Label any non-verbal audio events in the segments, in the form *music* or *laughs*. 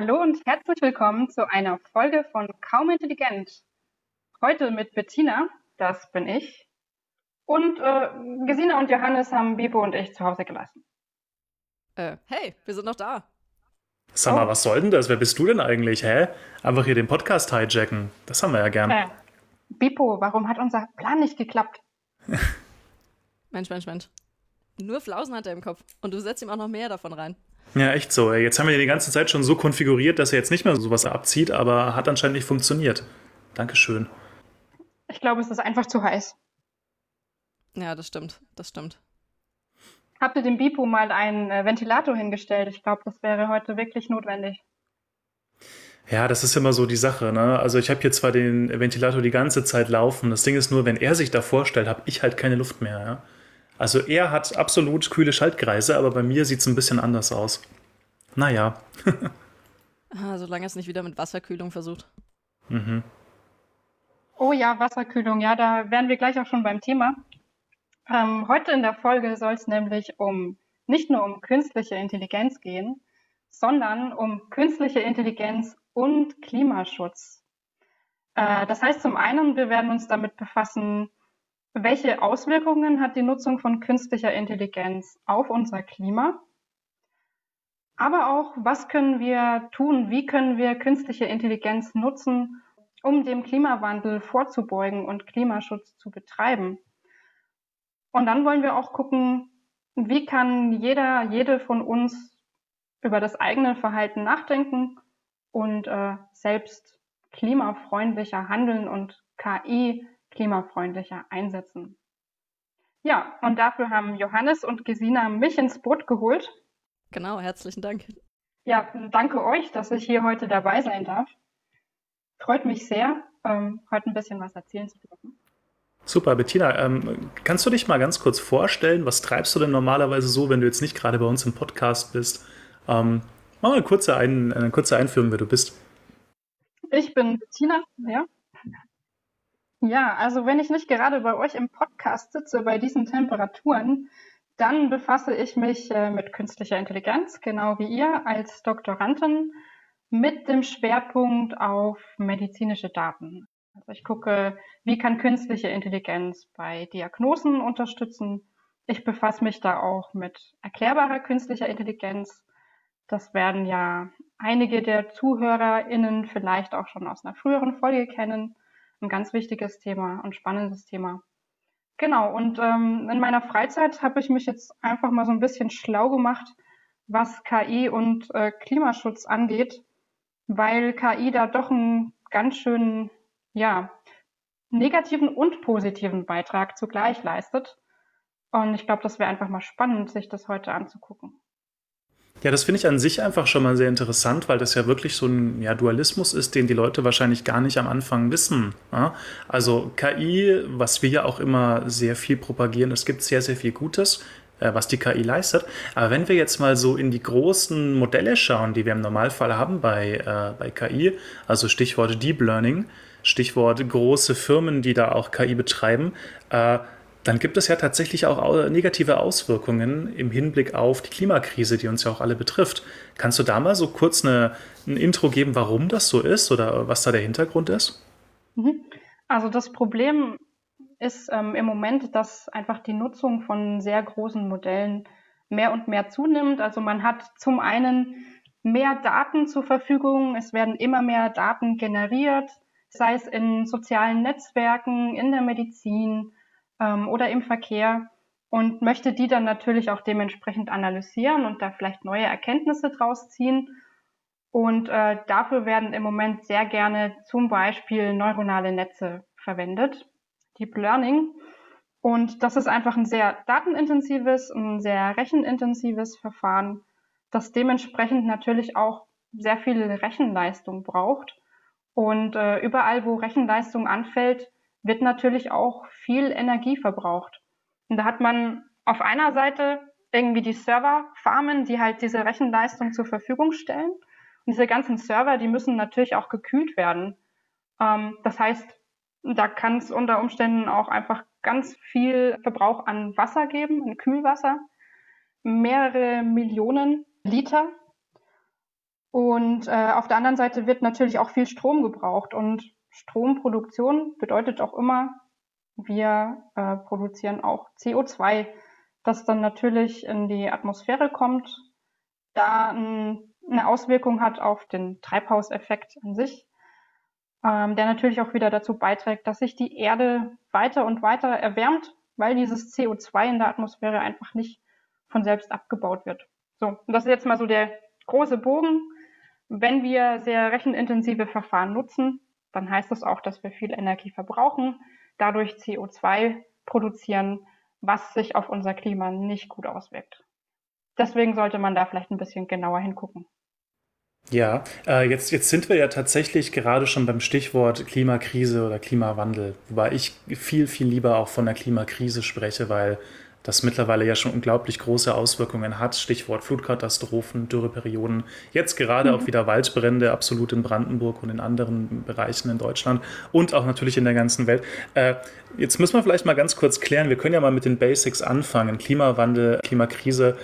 Hallo und herzlich willkommen zu einer Folge von Kaum Intelligent. Heute mit Bettina, das bin ich. Und äh, Gesina und Johannes haben Bibo und ich zu Hause gelassen. Äh, hey, wir sind noch da. Sag mal, oh. was soll denn das? Wer bist du denn eigentlich, hä? Einfach hier den Podcast hijacken. Das haben wir ja gern. Äh, Bipo, warum hat unser Plan nicht geklappt? *laughs* Mensch, Mensch, Mensch. Nur Flausen hat er im Kopf. Und du setzt ihm auch noch mehr davon rein. Ja, echt so. Jetzt haben wir die ganze Zeit schon so konfiguriert, dass er jetzt nicht mehr sowas abzieht, aber hat anscheinend nicht funktioniert. Dankeschön. Ich glaube, es ist einfach zu heiß. Ja, das stimmt. Das stimmt. Habt ihr dem Bipo mal einen äh, Ventilator hingestellt? Ich glaube, das wäre heute wirklich notwendig. Ja, das ist immer so die Sache. Ne? Also ich habe hier zwar den Ventilator die ganze Zeit laufen. Das Ding ist nur, wenn er sich da vorstellt, habe ich halt keine Luft mehr. Ja? Also er hat absolut kühle Schaltkreise, aber bei mir sieht es ein bisschen anders aus. Naja. *laughs* *laughs* ah, solange es nicht wieder mit Wasserkühlung versucht. Mhm. Oh ja, Wasserkühlung, ja, da wären wir gleich auch schon beim Thema. Ähm, heute in der Folge soll es nämlich um nicht nur um künstliche Intelligenz gehen, sondern um künstliche Intelligenz und Klimaschutz. Äh, das heißt zum einen, wir werden uns damit befassen, welche Auswirkungen hat die Nutzung von künstlicher Intelligenz auf unser Klima? Aber auch, was können wir tun? Wie können wir künstliche Intelligenz nutzen, um dem Klimawandel vorzubeugen und Klimaschutz zu betreiben? Und dann wollen wir auch gucken, wie kann jeder, jede von uns über das eigene Verhalten nachdenken und äh, selbst klimafreundlicher handeln und KI klimafreundlicher einsetzen. Ja, und dafür haben Johannes und Gesina mich ins Boot geholt. Genau, herzlichen Dank. Ja, danke euch, dass ich hier heute dabei sein darf. Freut mich sehr, ähm, heute ein bisschen was erzählen zu dürfen. Super, Bettina, ähm, kannst du dich mal ganz kurz vorstellen, was treibst du denn normalerweise so, wenn du jetzt nicht gerade bei uns im Podcast bist? Ähm, mach mal eine kurze, ein, eine kurze Einführung, wer du bist. Ich bin Bettina, ja, ja, also wenn ich nicht gerade bei euch im Podcast sitze bei diesen Temperaturen, dann befasse ich mich äh, mit künstlicher Intelligenz, genau wie ihr als Doktorandin, mit dem Schwerpunkt auf medizinische Daten. Also ich gucke, wie kann künstliche Intelligenz bei Diagnosen unterstützen. Ich befasse mich da auch mit erklärbarer künstlicher Intelligenz. Das werden ja einige der ZuhörerInnen vielleicht auch schon aus einer früheren Folge kennen ein ganz wichtiges Thema und spannendes Thema. Genau, und ähm, in meiner Freizeit habe ich mich jetzt einfach mal so ein bisschen schlau gemacht, was KI und äh, Klimaschutz angeht, weil KI da doch einen ganz schönen, ja, negativen und positiven Beitrag zugleich leistet. Und ich glaube, das wäre einfach mal spannend, sich das heute anzugucken. Ja, das finde ich an sich einfach schon mal sehr interessant, weil das ja wirklich so ein ja, Dualismus ist, den die Leute wahrscheinlich gar nicht am Anfang wissen. Ja? Also KI, was wir ja auch immer sehr viel propagieren, es gibt sehr, sehr viel Gutes, äh, was die KI leistet. Aber wenn wir jetzt mal so in die großen Modelle schauen, die wir im Normalfall haben bei, äh, bei KI, also Stichwort Deep Learning, Stichwort große Firmen, die da auch KI betreiben, äh, dann gibt es ja tatsächlich auch negative Auswirkungen im Hinblick auf die Klimakrise, die uns ja auch alle betrifft. Kannst du da mal so kurz eine, ein Intro geben, warum das so ist oder was da der Hintergrund ist? Mhm. Also das Problem ist ähm, im Moment, dass einfach die Nutzung von sehr großen Modellen mehr und mehr zunimmt. Also man hat zum einen mehr Daten zur Verfügung, es werden immer mehr Daten generiert, sei es in sozialen Netzwerken, in der Medizin, ähm, oder im Verkehr und möchte die dann natürlich auch dementsprechend analysieren und da vielleicht neue Erkenntnisse draus ziehen. Und äh, dafür werden im Moment sehr gerne zum Beispiel neuronale Netze verwendet, Deep Learning. Und das ist einfach ein sehr datenintensives, ein sehr rechenintensives Verfahren, das dementsprechend natürlich auch sehr viel Rechenleistung braucht. Und äh, überall, wo Rechenleistung anfällt, wird natürlich auch viel Energie verbraucht. Und da hat man auf einer Seite irgendwie die Serverfarmen, die halt diese Rechenleistung zur Verfügung stellen. Und diese ganzen Server, die müssen natürlich auch gekühlt werden. Ähm, das heißt, da kann es unter Umständen auch einfach ganz viel Verbrauch an Wasser geben, an Kühlwasser. Mehrere Millionen Liter. Und äh, auf der anderen Seite wird natürlich auch viel Strom gebraucht. Und Stromproduktion bedeutet auch immer, wir äh, produzieren auch CO2, das dann natürlich in die Atmosphäre kommt, da ein, eine Auswirkung hat auf den Treibhauseffekt an sich, ähm, der natürlich auch wieder dazu beiträgt, dass sich die Erde weiter und weiter erwärmt, weil dieses CO2 in der Atmosphäre einfach nicht von selbst abgebaut wird. So, und das ist jetzt mal so der große Bogen. Wenn wir sehr rechenintensive Verfahren nutzen, dann heißt das auch, dass wir viel Energie verbrauchen, dadurch CO2 produzieren, was sich auf unser Klima nicht gut auswirkt. Deswegen sollte man da vielleicht ein bisschen genauer hingucken. Ja, äh, jetzt, jetzt sind wir ja tatsächlich gerade schon beim Stichwort Klimakrise oder Klimawandel, wobei ich viel, viel lieber auch von der Klimakrise spreche, weil das mittlerweile ja schon unglaublich große Auswirkungen hat. Stichwort Flutkatastrophen, Dürreperioden, jetzt gerade mhm. auch wieder Waldbrände, absolut in Brandenburg und in anderen Bereichen in Deutschland und auch natürlich in der ganzen Welt. Äh, jetzt müssen wir vielleicht mal ganz kurz klären, wir können ja mal mit den Basics anfangen. Klimawandel, Klimakrise,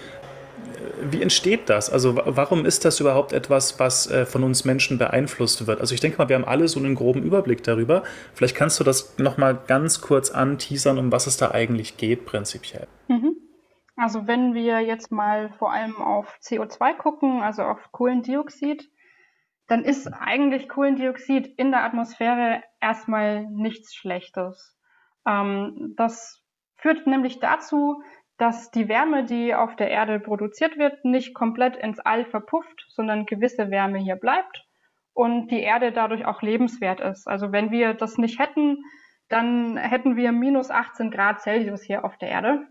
wie entsteht das? Also warum ist das überhaupt etwas, was äh, von uns Menschen beeinflusst wird? Also ich denke mal, wir haben alle so einen groben Überblick darüber. Vielleicht kannst du das nochmal ganz kurz anteasern, um was es da eigentlich geht prinzipiell. Mhm. Also wenn wir jetzt mal vor allem auf CO2 gucken, also auf Kohlendioxid, dann ist eigentlich Kohlendioxid in der Atmosphäre erstmal nichts Schlechtes. Ähm, das führt nämlich dazu, dass die Wärme, die auf der Erde produziert wird, nicht komplett ins All verpufft, sondern gewisse Wärme hier bleibt und die Erde dadurch auch lebenswert ist. Also wenn wir das nicht hätten, dann hätten wir minus 18 Grad Celsius hier auf der Erde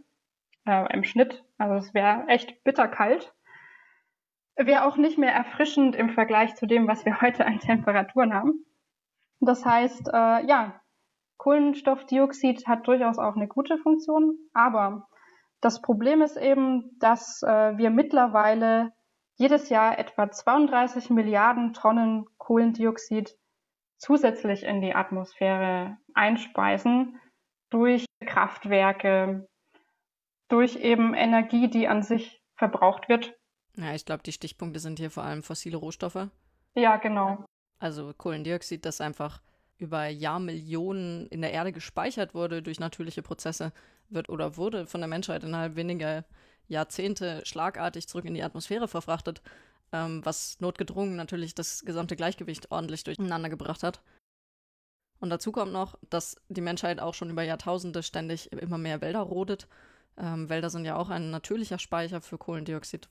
äh, im Schnitt. Also es wäre echt bitterkalt. Wäre auch nicht mehr erfrischend im Vergleich zu dem, was wir *laughs* heute an Temperaturen haben. Das heißt, äh, ja, Kohlenstoffdioxid hat durchaus auch eine gute Funktion, aber das Problem ist eben, dass äh, wir mittlerweile jedes Jahr etwa 32 Milliarden Tonnen Kohlendioxid zusätzlich in die Atmosphäre einspeisen durch Kraftwerke, durch eben Energie, die an sich verbraucht wird. Ja, ich glaube, die Stichpunkte sind hier vor allem fossile Rohstoffe. Ja, genau. Also Kohlendioxid, das einfach über Jahrmillionen in der Erde gespeichert wurde durch natürliche Prozesse wird oder wurde von der Menschheit innerhalb weniger Jahrzehnte schlagartig zurück in die Atmosphäre verfrachtet, ähm, was notgedrungen natürlich das gesamte Gleichgewicht ordentlich durcheinander gebracht hat. Und dazu kommt noch, dass die Menschheit auch schon über Jahrtausende ständig immer mehr Wälder rodet. Ähm, Wälder sind ja auch ein natürlicher Speicher für Kohlendioxid.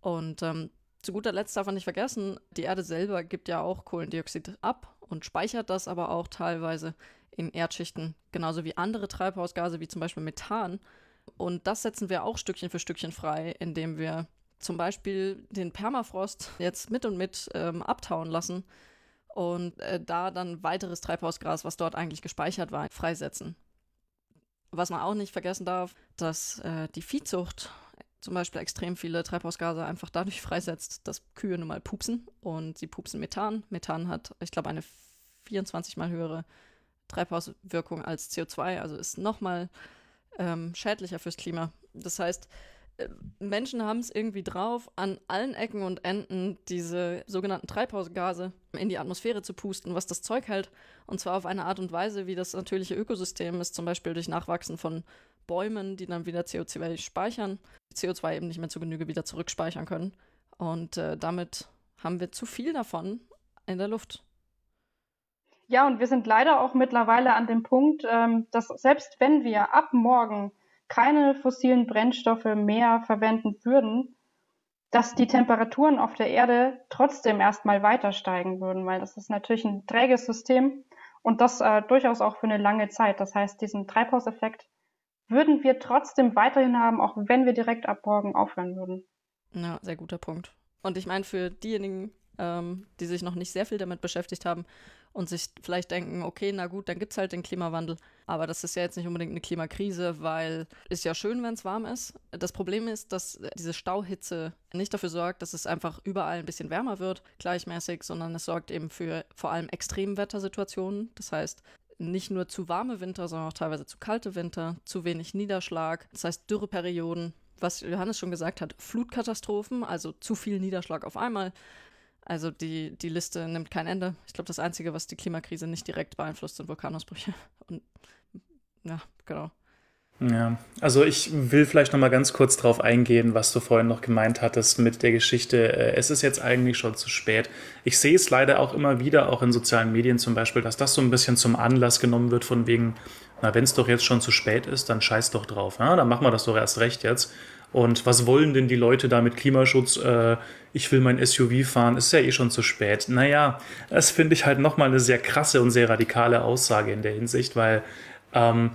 Und ähm, zu guter Letzt darf man nicht vergessen, die Erde selber gibt ja auch Kohlendioxid ab und speichert das aber auch teilweise in Erdschichten, genauso wie andere Treibhausgase, wie zum Beispiel Methan. Und das setzen wir auch Stückchen für Stückchen frei, indem wir zum Beispiel den Permafrost jetzt mit und mit ähm, abtauen lassen und äh, da dann weiteres Treibhausgas, was dort eigentlich gespeichert war, freisetzen. Was man auch nicht vergessen darf, dass äh, die Viehzucht zum Beispiel extrem viele Treibhausgase einfach dadurch freisetzt, dass Kühe nun mal pupsen und sie pupsen Methan. Methan hat, ich glaube, eine 24 mal höhere Treibhauswirkung als CO2, also ist nochmal ähm, schädlicher fürs Klima. Das heißt, äh, Menschen haben es irgendwie drauf, an allen Ecken und Enden diese sogenannten Treibhausgase in die Atmosphäre zu pusten, was das Zeug hält. Und zwar auf eine Art und Weise, wie das natürliche Ökosystem ist, zum Beispiel durch Nachwachsen von Bäumen, die dann wieder CO2 speichern, CO2 eben nicht mehr zu Genüge wieder zurückspeichern können. Und äh, damit haben wir zu viel davon in der Luft. Ja, und wir sind leider auch mittlerweile an dem Punkt, ähm, dass selbst wenn wir ab morgen keine fossilen Brennstoffe mehr verwenden würden, dass die Temperaturen auf der Erde trotzdem erstmal weiter steigen würden, weil das ist natürlich ein träges System und das äh, durchaus auch für eine lange Zeit. Das heißt, diesen Treibhauseffekt würden wir trotzdem weiterhin haben, auch wenn wir direkt ab morgen aufhören würden. Ja, sehr guter Punkt. Und ich meine, für diejenigen, ähm, die sich noch nicht sehr viel damit beschäftigt haben, und sich vielleicht denken, okay, na gut, dann gibt es halt den Klimawandel. Aber das ist ja jetzt nicht unbedingt eine Klimakrise, weil ist ja schön, wenn es warm ist. Das Problem ist, dass diese Stauhitze nicht dafür sorgt, dass es einfach überall ein bisschen wärmer wird, gleichmäßig, sondern es sorgt eben für vor allem Extremwettersituationen. Das heißt, nicht nur zu warme Winter, sondern auch teilweise zu kalte Winter, zu wenig Niederschlag. Das heißt, Dürreperioden was Johannes schon gesagt hat, Flutkatastrophen, also zu viel Niederschlag auf einmal. Also die, die Liste nimmt kein Ende. Ich glaube, das Einzige, was die Klimakrise nicht direkt beeinflusst, sind Vulkanausbrüche. Und ja, genau. Ja, also ich will vielleicht noch mal ganz kurz darauf eingehen, was du vorhin noch gemeint hattest mit der Geschichte. Äh, es ist jetzt eigentlich schon zu spät. Ich sehe es leider auch immer wieder, auch in sozialen Medien zum Beispiel, dass das so ein bisschen zum Anlass genommen wird von wegen, na, wenn es doch jetzt schon zu spät ist, dann scheiß doch drauf. Ja? Dann machen wir das doch erst recht jetzt. Und was wollen denn die Leute da mit Klimaschutz? Äh, ich will mein SUV fahren, ist ja eh schon zu spät. Naja, das finde ich halt nochmal eine sehr krasse und sehr radikale Aussage in der Hinsicht, weil ähm,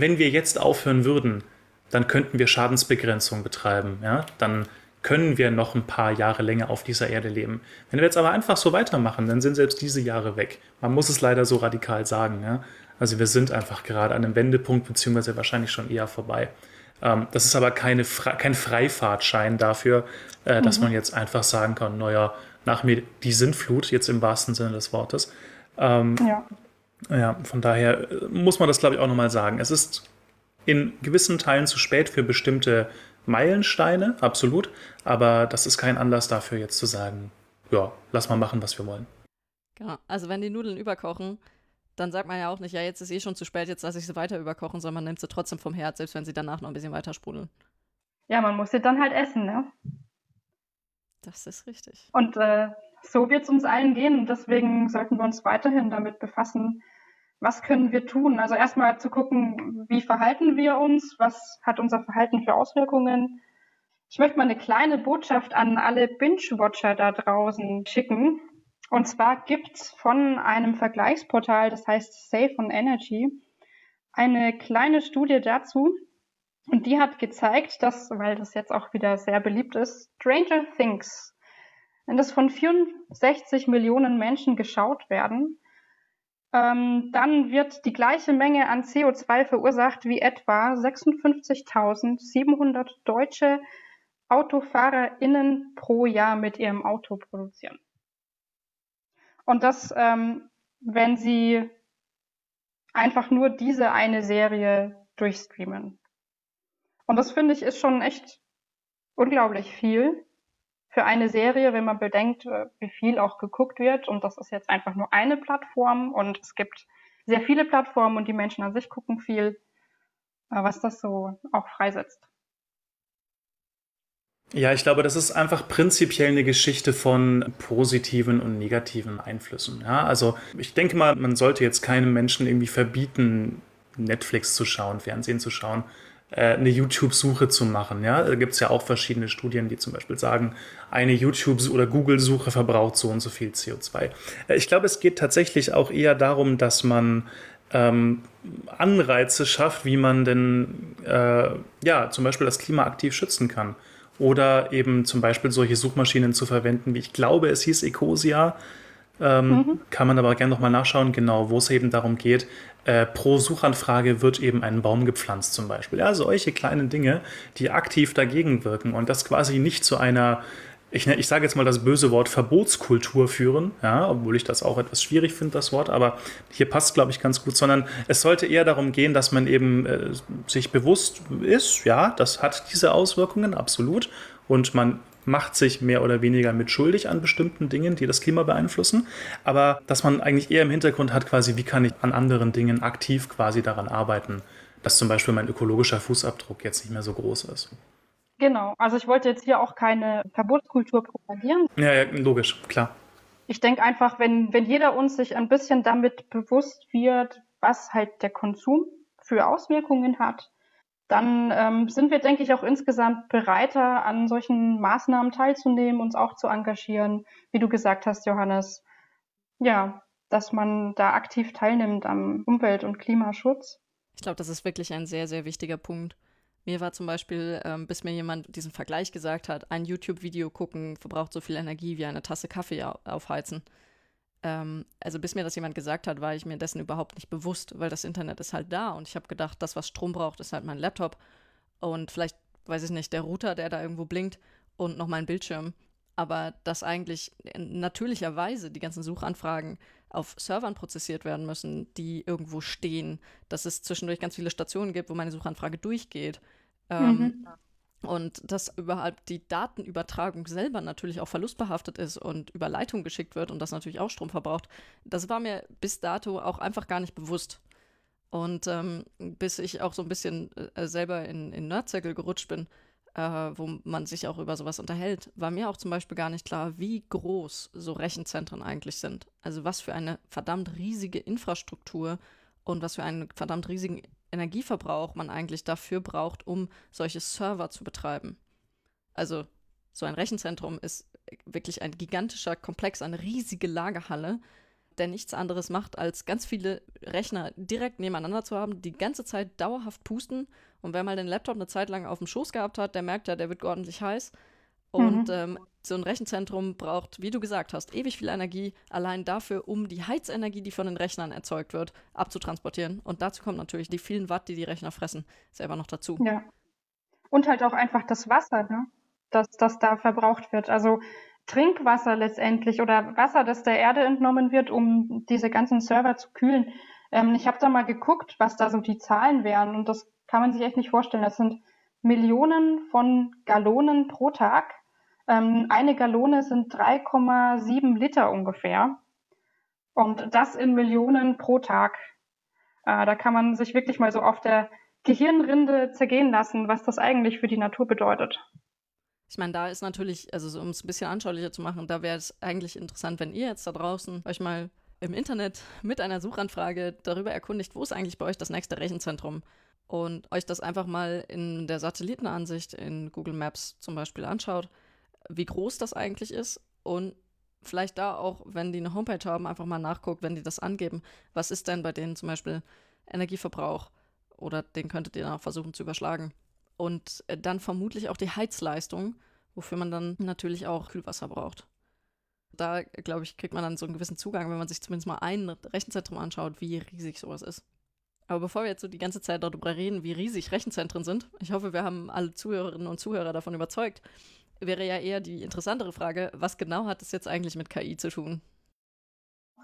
wenn wir jetzt aufhören würden, dann könnten wir Schadensbegrenzung betreiben. Ja? Dann können wir noch ein paar Jahre länger auf dieser Erde leben. Wenn wir jetzt aber einfach so weitermachen, dann sind selbst diese Jahre weg. Man muss es leider so radikal sagen. Ja? Also wir sind einfach gerade an einem Wendepunkt, beziehungsweise wahrscheinlich schon eher vorbei. Ähm, das ist aber keine Fre kein Freifahrtschein dafür, äh, mhm. dass man jetzt einfach sagen kann, naja, nach mir die Sintflut, jetzt im wahrsten Sinne des Wortes. Ähm, ja. Ja, von daher äh, muss man das, glaube ich, auch nochmal sagen. Es ist in gewissen Teilen zu spät für bestimmte Meilensteine, absolut. Aber das ist kein Anlass dafür, jetzt zu sagen, ja, lass mal machen, was wir wollen. Genau. Also, wenn die Nudeln überkochen, dann sagt man ja auch nicht, ja, jetzt ist eh schon zu spät, jetzt lasse ich sie weiter überkochen, sondern man nimmt sie trotzdem vom Herd, selbst wenn sie danach noch ein bisschen weiter sprudeln. Ja, man muss sie dann halt essen, ne? Das ist richtig. Und äh, so wird es uns allen gehen und deswegen sollten wir uns weiterhin damit befassen, was können wir tun? Also erstmal zu gucken, wie verhalten wir uns, was hat unser Verhalten für Auswirkungen. Ich möchte mal eine kleine Botschaft an alle Binge-Watcher da draußen schicken. Und zwar gibt's von einem Vergleichsportal, das heißt Safe on Energy, eine kleine Studie dazu. Und die hat gezeigt, dass, weil das jetzt auch wieder sehr beliebt ist, Stranger Things, wenn das von 64 Millionen Menschen geschaut werden, ähm, dann wird die gleiche Menge an CO2 verursacht wie etwa 56.700 deutsche AutofahrerInnen pro Jahr mit ihrem Auto produzieren. Und das, ähm, wenn sie einfach nur diese eine Serie durchstreamen. Und das finde ich ist schon echt unglaublich viel für eine Serie, wenn man bedenkt, äh, wie viel auch geguckt wird. Und das ist jetzt einfach nur eine Plattform und es gibt sehr viele Plattformen und die Menschen an sich gucken viel, äh, was das so auch freisetzt. Ja, ich glaube, das ist einfach prinzipiell eine Geschichte von positiven und negativen Einflüssen. Ja, also ich denke mal, man sollte jetzt keinem Menschen irgendwie verbieten, Netflix zu schauen, Fernsehen zu schauen, eine YouTube-Suche zu machen. Ja, da gibt es ja auch verschiedene Studien, die zum Beispiel sagen, eine YouTube- oder Google-Suche verbraucht so und so viel CO2. Äh, ich glaube, es geht tatsächlich auch eher darum, dass man ähm, Anreize schafft, wie man denn äh, ja zum Beispiel das Klima aktiv schützen kann oder eben zum Beispiel solche Suchmaschinen zu verwenden, wie ich glaube, es hieß Ecosia. Ähm, mhm. Kann man aber gerne nochmal nachschauen, genau, wo es eben darum geht, äh, pro Suchanfrage wird eben ein Baum gepflanzt zum Beispiel. Ja, solche kleinen Dinge, die aktiv dagegen wirken und das quasi nicht zu einer ich, ich sage jetzt mal das böse Wort Verbotskultur führen, ja, obwohl ich das auch etwas schwierig finde, das Wort, aber hier passt, glaube ich, ganz gut, sondern es sollte eher darum gehen, dass man eben äh, sich bewusst ist, ja, das hat diese Auswirkungen, absolut, und man macht sich mehr oder weniger mit schuldig an bestimmten Dingen, die das Klima beeinflussen, aber dass man eigentlich eher im Hintergrund hat, quasi, wie kann ich an anderen Dingen aktiv quasi daran arbeiten, dass zum Beispiel mein ökologischer Fußabdruck jetzt nicht mehr so groß ist. Genau, also ich wollte jetzt hier auch keine Verbotskultur propagieren. Ja, ja logisch, klar. Ich denke einfach, wenn, wenn jeder uns sich ein bisschen damit bewusst wird, was halt der Konsum für Auswirkungen hat, dann ähm, sind wir, denke ich, auch insgesamt bereiter, an solchen Maßnahmen teilzunehmen, uns auch zu engagieren, wie du gesagt hast, Johannes. Ja, dass man da aktiv teilnimmt am Umwelt- und Klimaschutz. Ich glaube, das ist wirklich ein sehr, sehr wichtiger Punkt. Mir war zum Beispiel, ähm, bis mir jemand diesen Vergleich gesagt hat, ein YouTube-Video gucken verbraucht so viel Energie wie eine Tasse Kaffee aufheizen. Ähm, also bis mir das jemand gesagt hat, war ich mir dessen überhaupt nicht bewusst, weil das Internet ist halt da und ich habe gedacht, das, was Strom braucht, ist halt mein Laptop und vielleicht, weiß ich nicht, der Router, der da irgendwo blinkt und noch mein Bildschirm. Aber dass eigentlich natürlicherweise die ganzen Suchanfragen auf Servern prozessiert werden müssen, die irgendwo stehen, dass es zwischendurch ganz viele Stationen gibt, wo meine Suchanfrage durchgeht. Ähm, mhm. Und dass überhaupt die Datenübertragung selber natürlich auch verlustbehaftet ist und über Leitung geschickt wird und das natürlich auch Strom verbraucht, das war mir bis dato auch einfach gar nicht bewusst. Und ähm, bis ich auch so ein bisschen äh, selber in, in Nerdcircle gerutscht bin, äh, wo man sich auch über sowas unterhält, war mir auch zum Beispiel gar nicht klar, wie groß so Rechenzentren eigentlich sind. Also was für eine verdammt riesige Infrastruktur und was für einen verdammt riesigen Energieverbrauch man eigentlich dafür braucht, um solche Server zu betreiben. Also so ein Rechenzentrum ist wirklich ein gigantischer Komplex, eine riesige Lagerhalle, der nichts anderes macht, als ganz viele Rechner direkt nebeneinander zu haben, die ganze Zeit dauerhaft pusten. Und wer mal den Laptop eine Zeit lang auf dem Schoß gehabt hat, der merkt ja, der wird ordentlich heiß. Und mhm. ähm, so ein Rechenzentrum braucht, wie du gesagt hast, ewig viel Energie, allein dafür, um die Heizenergie, die von den Rechnern erzeugt wird, abzutransportieren. Und dazu kommt natürlich die vielen Watt, die die Rechner fressen, selber noch dazu. Ja. Und halt auch einfach das Wasser, ne? das, das da verbraucht wird. Also Trinkwasser letztendlich oder Wasser, das der Erde entnommen wird, um diese ganzen Server zu kühlen. Ähm, ich habe da mal geguckt, was da so die Zahlen wären und das kann man sich echt nicht vorstellen. Das sind Millionen von Gallonen pro Tag. Ähm, eine Gallone sind 3,7 Liter ungefähr. Und das in Millionen pro Tag. Äh, da kann man sich wirklich mal so auf der Gehirnrinde zergehen lassen, was das eigentlich für die Natur bedeutet. Ich meine, da ist natürlich, also so, um es ein bisschen anschaulicher zu machen, da wäre es eigentlich interessant, wenn ihr jetzt da draußen euch mal im Internet mit einer Suchanfrage darüber erkundigt, wo ist eigentlich bei euch das nächste Rechenzentrum und euch das einfach mal in der Satellitenansicht in Google Maps zum Beispiel anschaut, wie groß das eigentlich ist und vielleicht da auch, wenn die eine Homepage haben, einfach mal nachguckt, wenn die das angeben, was ist denn bei denen zum Beispiel Energieverbrauch oder den könntet ihr dann auch versuchen zu überschlagen und äh, dann vermutlich auch die Heizleistung, wofür man dann natürlich auch Kühlwasser braucht. Da, glaube ich, kriegt man dann so einen gewissen Zugang, wenn man sich zumindest mal ein Rechenzentrum anschaut, wie riesig sowas ist. Aber bevor wir jetzt so die ganze Zeit darüber reden, wie riesig Rechenzentren sind, ich hoffe, wir haben alle Zuhörerinnen und Zuhörer davon überzeugt, wäre ja eher die interessantere Frage, was genau hat es jetzt eigentlich mit KI zu tun?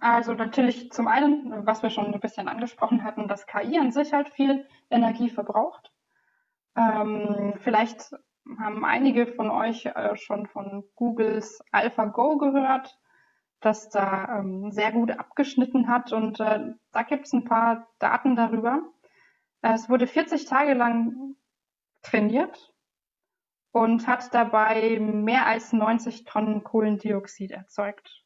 Also natürlich zum einen, was wir schon ein bisschen angesprochen hatten, dass KI an sich halt viel Energie verbraucht. Ähm, vielleicht haben einige von euch äh, schon von Googles AlphaGo gehört, das da ähm, sehr gut abgeschnitten hat. Und äh, da gibt es ein paar Daten darüber. Es wurde 40 Tage lang trainiert und hat dabei mehr als 90 Tonnen Kohlendioxid erzeugt.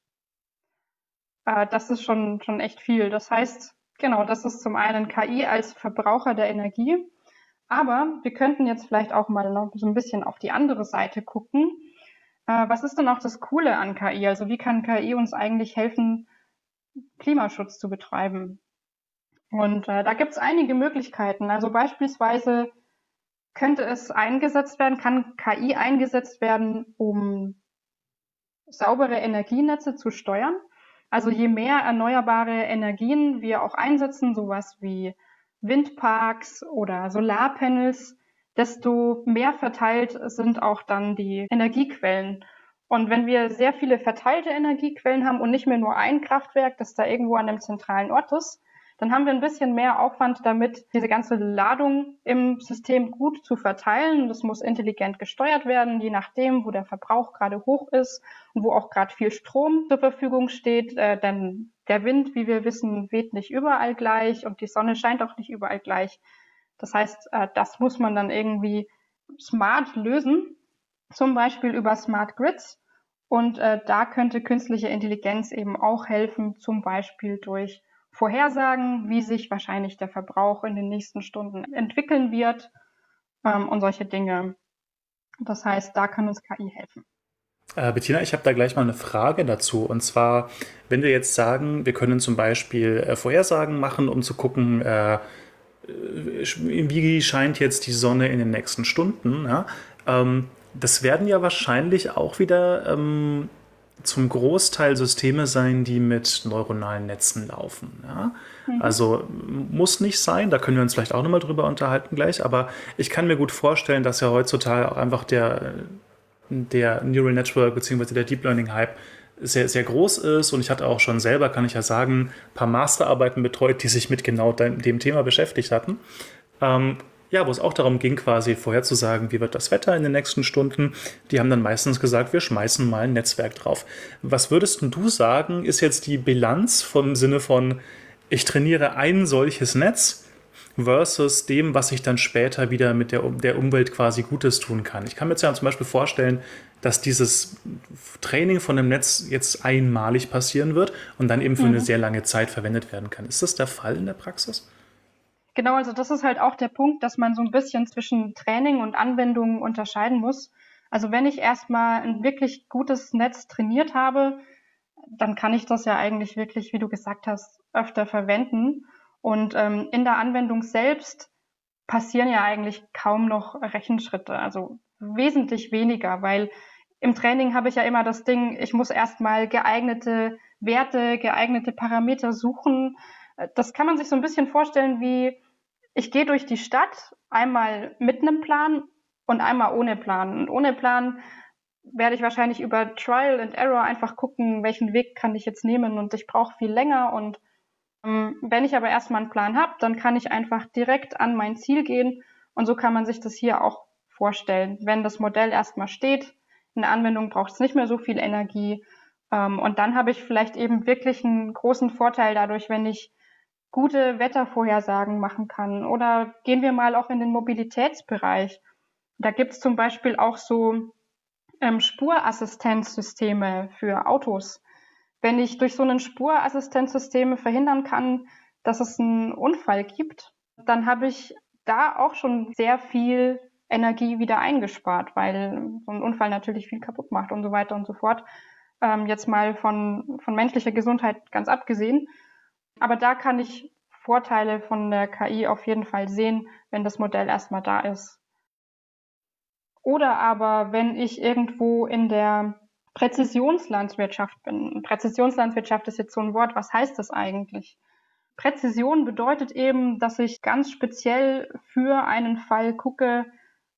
Äh, das ist schon, schon echt viel. Das heißt, genau, das ist zum einen KI als Verbraucher der Energie aber wir könnten jetzt vielleicht auch mal noch so ein bisschen auf die andere Seite gucken. Äh, was ist denn auch das Coole an KI? Also wie kann KI uns eigentlich helfen, Klimaschutz zu betreiben? Und äh, da gibt es einige Möglichkeiten. Also beispielsweise könnte es eingesetzt werden, kann KI eingesetzt werden, um saubere Energienetze zu steuern. Also je mehr erneuerbare Energien wir auch einsetzen, sowas wie Windparks oder Solarpanels, desto mehr verteilt sind auch dann die Energiequellen. Und wenn wir sehr viele verteilte Energiequellen haben und nicht mehr nur ein Kraftwerk, das da irgendwo an einem zentralen Ort ist, dann haben wir ein bisschen mehr Aufwand damit, diese ganze Ladung im System gut zu verteilen. Das muss intelligent gesteuert werden, je nachdem, wo der Verbrauch gerade hoch ist und wo auch gerade viel Strom zur Verfügung steht. Äh, denn der Wind, wie wir wissen, weht nicht überall gleich und die Sonne scheint auch nicht überall gleich. Das heißt, äh, das muss man dann irgendwie smart lösen, zum Beispiel über Smart Grids. Und äh, da könnte künstliche Intelligenz eben auch helfen, zum Beispiel durch Vorhersagen, wie sich wahrscheinlich der Verbrauch in den nächsten Stunden entwickeln wird ähm, und solche Dinge. Das heißt, da kann uns KI helfen. Äh, Bettina, ich habe da gleich mal eine Frage dazu. Und zwar, wenn wir jetzt sagen, wir können zum Beispiel äh, Vorhersagen machen, um zu gucken, äh, wie scheint jetzt die Sonne in den nächsten Stunden. Ja? Ähm, das werden ja wahrscheinlich auch wieder ähm, zum Großteil Systeme sein, die mit neuronalen Netzen laufen. Ja? Mhm. Also muss nicht sein, da können wir uns vielleicht auch nochmal drüber unterhalten gleich, aber ich kann mir gut vorstellen, dass ja heutzutage auch einfach der, der Neural Network bzw. der Deep Learning Hype sehr, sehr groß ist und ich hatte auch schon selber, kann ich ja sagen, ein paar Masterarbeiten betreut, die sich mit genau dem Thema beschäftigt hatten. Ähm, Ja, wo es auch darum ging, quasi vorherzusagen, wie wird das Wetter in den nächsten Stunden. Die haben dann meistens gesagt, wir schmeißen mal ein Netzwerk drauf. Was würdest du sagen, ist jetzt die Bilanz vom Sinne von, ich trainiere ein solches Netz versus dem, was ich dann später wieder mit der, der Umwelt quasi Gutes tun kann. Ich kann mir jetzt ja zum Beispiel vorstellen, dass dieses Training von dem Netz jetzt einmalig passieren wird und dann eben für mhm. eine sehr lange Zeit verwendet werden kann. Ist das der Fall in der Praxis? Genau, also das ist halt auch der Punkt, dass man so ein bisschen zwischen Training und Anwendung unterscheiden muss. Also wenn ich erstmal ein wirklich gutes Netz trainiert habe, dann kann ich das ja eigentlich wirklich, wie du gesagt hast, öfter verwenden. Und ähm, in der Anwendung selbst passieren ja eigentlich kaum noch Rechenschritte, also wesentlich weniger, weil im Training habe ich ja immer das Ding, ich muss erstmal geeignete Werte, geeignete Parameter suchen. Das kann man sich so ein bisschen vorstellen wie, ich gehe durch die Stadt, einmal mit einem Plan und einmal ohne Plan. Und ohne Plan werde ich wahrscheinlich über Trial and Error einfach gucken, welchen Weg kann ich jetzt nehmen und ich brauche viel länger und ähm, wenn ich aber erstmal einen Plan habe, dann kann ich einfach direkt an mein Ziel gehen. Und so kann man sich das hier auch vorstellen. Wenn das Modell erstmal steht, in der Anwendung braucht es nicht mehr so viel Energie. Ähm, und dann habe ich vielleicht eben wirklich einen großen Vorteil dadurch, wenn ich gute Wettervorhersagen machen kann. Oder gehen wir mal auch in den Mobilitätsbereich. Da gibt es zum Beispiel auch so ähm, Spurassistenzsysteme für Autos wenn ich durch so ein Spurassistenzsystem verhindern kann, dass es einen Unfall gibt, dann habe ich da auch schon sehr viel Energie wieder eingespart, weil so ein Unfall natürlich viel kaputt macht und so weiter und so fort. Ähm, jetzt mal von, von menschlicher Gesundheit ganz abgesehen. Aber da kann ich Vorteile von der KI auf jeden Fall sehen, wenn das Modell erstmal da ist. Oder aber wenn ich irgendwo in der Präzisionslandwirtschaft bin. Präzisionslandwirtschaft ist jetzt so ein Wort. Was heißt das eigentlich? Präzision bedeutet eben, dass ich ganz speziell für einen Fall gucke,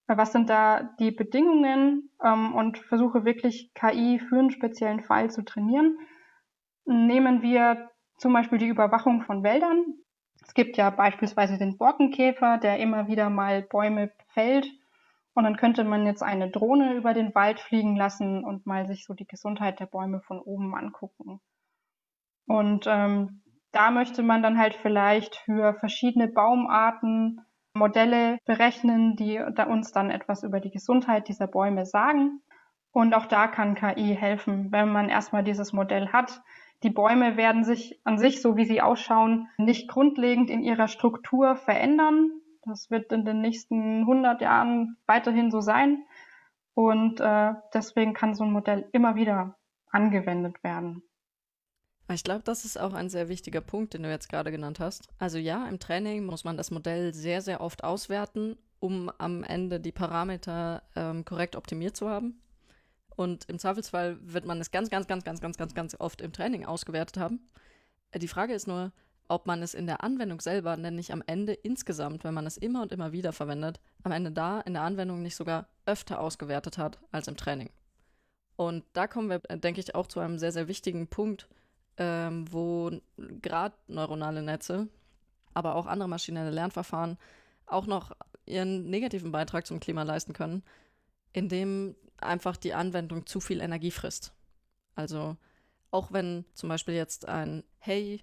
was sind da die Bedingungen ähm, und versuche wirklich KI für einen speziellen Fall zu trainieren. Nehmen wir zum Beispiel die Überwachung von Wäldern. Es gibt ja beispielsweise den Borkenkäfer, der immer wieder mal Bäume fällt und dann könnte man jetzt eine Drohne über den Wald fliegen lassen und mal sich so die Gesundheit der Bäume von oben angucken. Und ähm, da möchte man dann halt vielleicht für verschiedene Baumarten Modelle berechnen, die uns dann etwas über die Gesundheit dieser Bäume sagen. Und auch da kann KI helfen, wenn man erstmal dieses Modell hat. Die Bäume werden sich an sich, so wie sie ausschauen, nicht grundlegend in ihrer Struktur verändern. Das wird in den nächsten 100 Jahren weiterhin so sein. Und äh, deswegen kann so ein Modell immer wieder angewendet werden. Ich glaube, das ist auch ein sehr wichtiger Punkt, den du jetzt gerade genannt hast. Also ja, im Training muss man das Modell sehr, sehr oft auswerten, um am Ende die Parameter ähm, korrekt optimiert zu haben. Und im Zweifelsfall wird man es ganz, ganz, ganz, ganz, ganz, ganz, ganz oft im Training ausgewertet haben. Äh, die Frage ist nur, ob man es in der Anwendung selber, nicht am Ende insgesamt, wenn man es immer und immer wieder verwendet, am Ende da in der Anwendung nicht sogar öfter ausgewertet hat als im Training. Und da kommen wir, äh, denke ich, auch zu einem sehr, sehr wichtigen Punkt, ähm, wo gerade neuronale Netze, aber auch andere maschinelle Lernverfahren auch noch ihren negativen Beitrag zum Klima leisten können, indem einfach die Anwendung zu viel Energie frisst. Also auch wenn zum Beispiel jetzt ein Hey,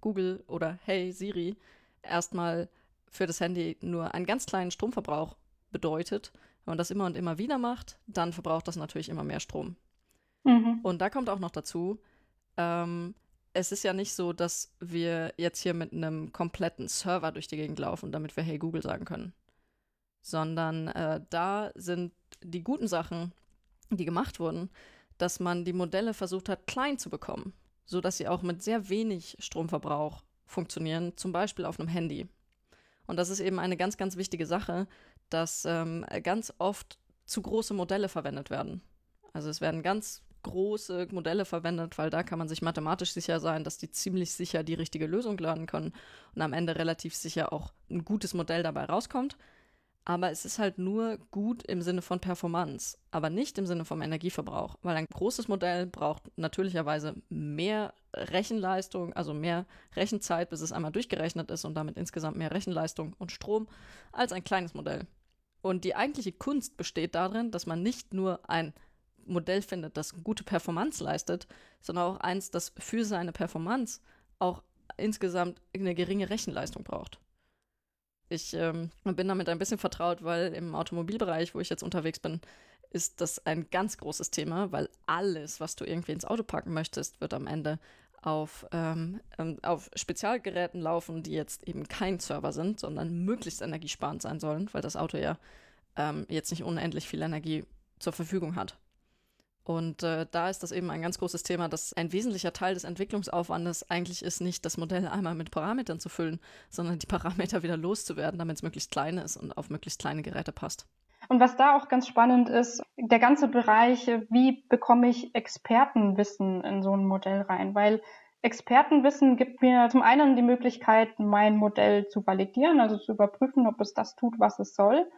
Google oder Hey Siri erstmal für das Handy nur einen ganz kleinen Stromverbrauch bedeutet, wenn man das immer und immer wieder macht, dann verbraucht das natürlich immer mehr Strom. Mhm. Und da kommt auch noch dazu, ähm, es ist ja nicht so, dass wir jetzt hier mit einem kompletten Server durch die Gegend laufen, damit wir Hey Google sagen können. Sondern äh, da sind die guten Sachen, die gemacht wurden, dass man die Modelle versucht hat, klein zu bekommen sodass sie auch mit sehr wenig Stromverbrauch funktionieren, zum Beispiel auf einem Handy. Und das ist eben eine ganz, ganz wichtige Sache, dass ähm, ganz oft zu große Modelle verwendet werden. Also es werden ganz große Modelle verwendet, weil da kann man sich mathematisch sicher sein, dass die ziemlich sicher die richtige Lösung lernen können und am Ende relativ sicher auch ein gutes Modell dabei rauskommt. Aber es ist halt nur gut im Sinne von Performance, aber nicht im Sinne vom Energieverbrauch, weil ein großes Modell braucht natürlicherweise mehr Rechenleistung, also mehr Rechenzeit, bis es einmal durchgerechnet ist und damit insgesamt mehr Rechenleistung und Strom als ein kleines Modell. Und die eigentliche Kunst besteht darin, dass man nicht nur ein Modell findet, das gute Performance leistet, sondern auch eins, das für seine Performance auch insgesamt eine geringe Rechenleistung braucht. Ich ähm, bin damit ein bisschen vertraut, weil im Automobilbereich, wo ich jetzt unterwegs bin, ist das ein ganz großes Thema, weil alles, was du irgendwie ins Auto packen möchtest, wird am Ende auf, ähm, ähm, auf Spezialgeräten laufen, die jetzt eben kein Server sind, sondern möglichst energiesparend sein sollen, weil das Auto ja ähm, jetzt nicht unendlich viel Energie zur Verfügung hat. Und äh, da ist das eben ein ganz großes Thema, dass ein wesentlicher Teil des Entwicklungsaufwandes eigentlich ist, nicht das Modell einmal mit Parametern zu füllen, sondern die Parameter wieder loszuwerden, damit es möglichst klein ist und auf möglichst kleine Geräte passt. Und was da auch ganz spannend ist, der ganze Bereich, wie bekomme ich Expertenwissen in so ein Modell rein? Weil Expertenwissen gibt mir zum einen die Möglichkeit, mein Modell zu validieren, also zu überprüfen, ob es das tut, was es soll.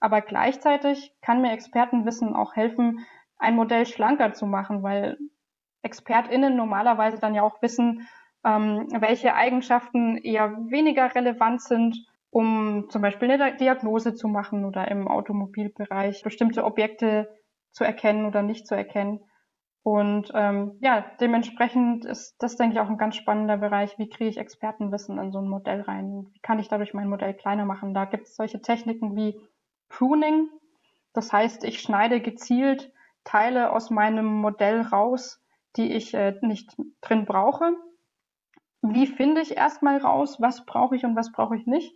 Aber gleichzeitig kann mir Expertenwissen auch helfen, ein Modell schlanker zu machen, weil ExpertInnen normalerweise dann ja auch wissen, ähm, welche Eigenschaften eher weniger relevant sind, um zum Beispiel eine Diagnose zu machen oder im Automobilbereich bestimmte Objekte zu erkennen oder nicht zu erkennen. Und ähm, ja, dementsprechend ist das, denke ich, auch ein ganz spannender Bereich. Wie kriege ich Expertenwissen in so ein Modell rein? Wie kann ich dadurch mein Modell kleiner machen? Da gibt es solche Techniken wie Pruning. Das heißt, ich schneide gezielt Teile aus meinem Modell raus, die ich äh, nicht drin brauche. Wie finde ich erstmal raus, was brauche ich und was brauche ich nicht?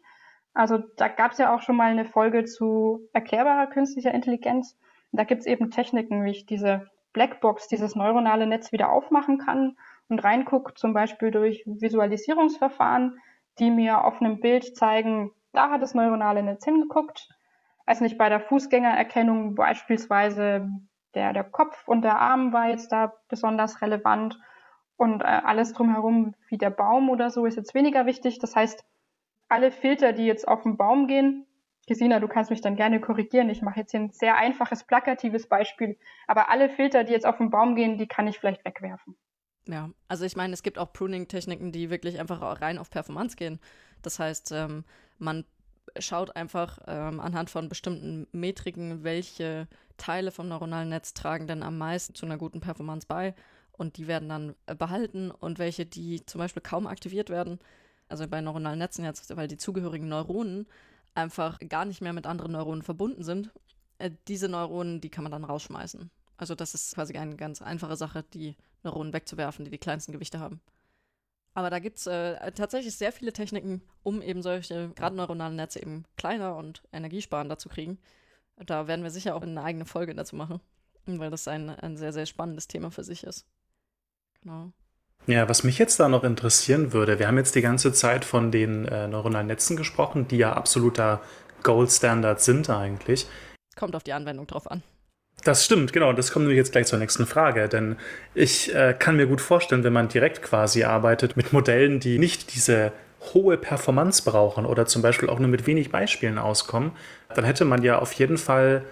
Also da gab es ja auch schon mal eine Folge zu erklärbarer künstlicher Intelligenz. Da gibt es eben Techniken, wie ich diese Blackbox, dieses neuronale Netz wieder aufmachen kann und reingucke, zum Beispiel durch Visualisierungsverfahren, die mir auf einem Bild zeigen, da hat das neuronale Netz hingeguckt. Also nicht bei der Fußgängererkennung beispielsweise der, der Kopf und der Arm war jetzt da besonders relevant und äh, alles drumherum wie der Baum oder so ist jetzt weniger wichtig. Das heißt, alle Filter, die jetzt auf den Baum gehen, Gesina, du kannst mich dann gerne korrigieren. Ich mache jetzt hier ein sehr einfaches, plakatives Beispiel. Aber alle Filter, die jetzt auf den Baum gehen, die kann ich vielleicht wegwerfen. Ja, also ich meine, es gibt auch Pruning-Techniken, die wirklich einfach rein auf Performance gehen. Das heißt, ähm, man schaut einfach ähm, anhand von bestimmten Metriken, welche Teile vom neuronalen Netz tragen denn am meisten zu einer guten Performance bei und die werden dann äh, behalten und welche, die zum Beispiel kaum aktiviert werden, also bei neuronalen Netzen jetzt, weil die zugehörigen Neuronen einfach gar nicht mehr mit anderen Neuronen verbunden sind, äh, diese Neuronen, die kann man dann rausschmeißen. Also das ist quasi eine ganz einfache Sache, die Neuronen wegzuwerfen, die die kleinsten Gewichte haben. Aber da gibt es äh, tatsächlich sehr viele Techniken, um eben solche, gerade neuronale Netze eben kleiner und energiesparender zu kriegen. Da werden wir sicher auch eine eigene Folge dazu machen, weil das ein, ein sehr, sehr spannendes Thema für sich ist. Genau. Ja, was mich jetzt da noch interessieren würde, wir haben jetzt die ganze Zeit von den äh, neuronalen Netzen gesprochen, die ja absoluter Gold Standard sind eigentlich. Kommt auf die Anwendung drauf an. Das stimmt, genau. Das kommt nämlich jetzt gleich zur nächsten Frage. Denn ich äh, kann mir gut vorstellen, wenn man direkt quasi arbeitet mit Modellen, die nicht diese hohe Performance brauchen oder zum Beispiel auch nur mit wenig Beispielen auskommen, dann hätte man ja auf jeden Fall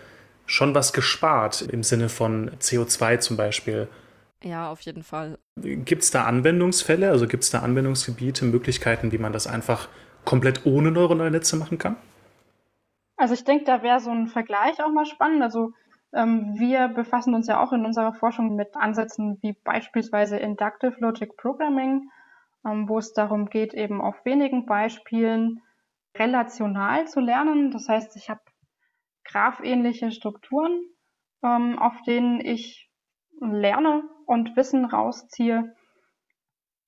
schon was gespart im Sinne von CO2 zum Beispiel. Ja, auf jeden Fall. Gibt es da Anwendungsfälle, also gibt es da Anwendungsgebiete, Möglichkeiten, wie man das einfach komplett ohne neuronale Netze machen kann? Also ich denke, da wäre so ein Vergleich auch mal spannend. Also wir befassen uns ja auch in unserer Forschung mit Ansätzen wie beispielsweise Inductive Logic Programming, ähm, wo es darum geht, eben auf wenigen Beispielen relational zu lernen. Das heißt, ich habe graphenähnliche Strukturen, ähm, auf denen ich lerne und Wissen rausziehe.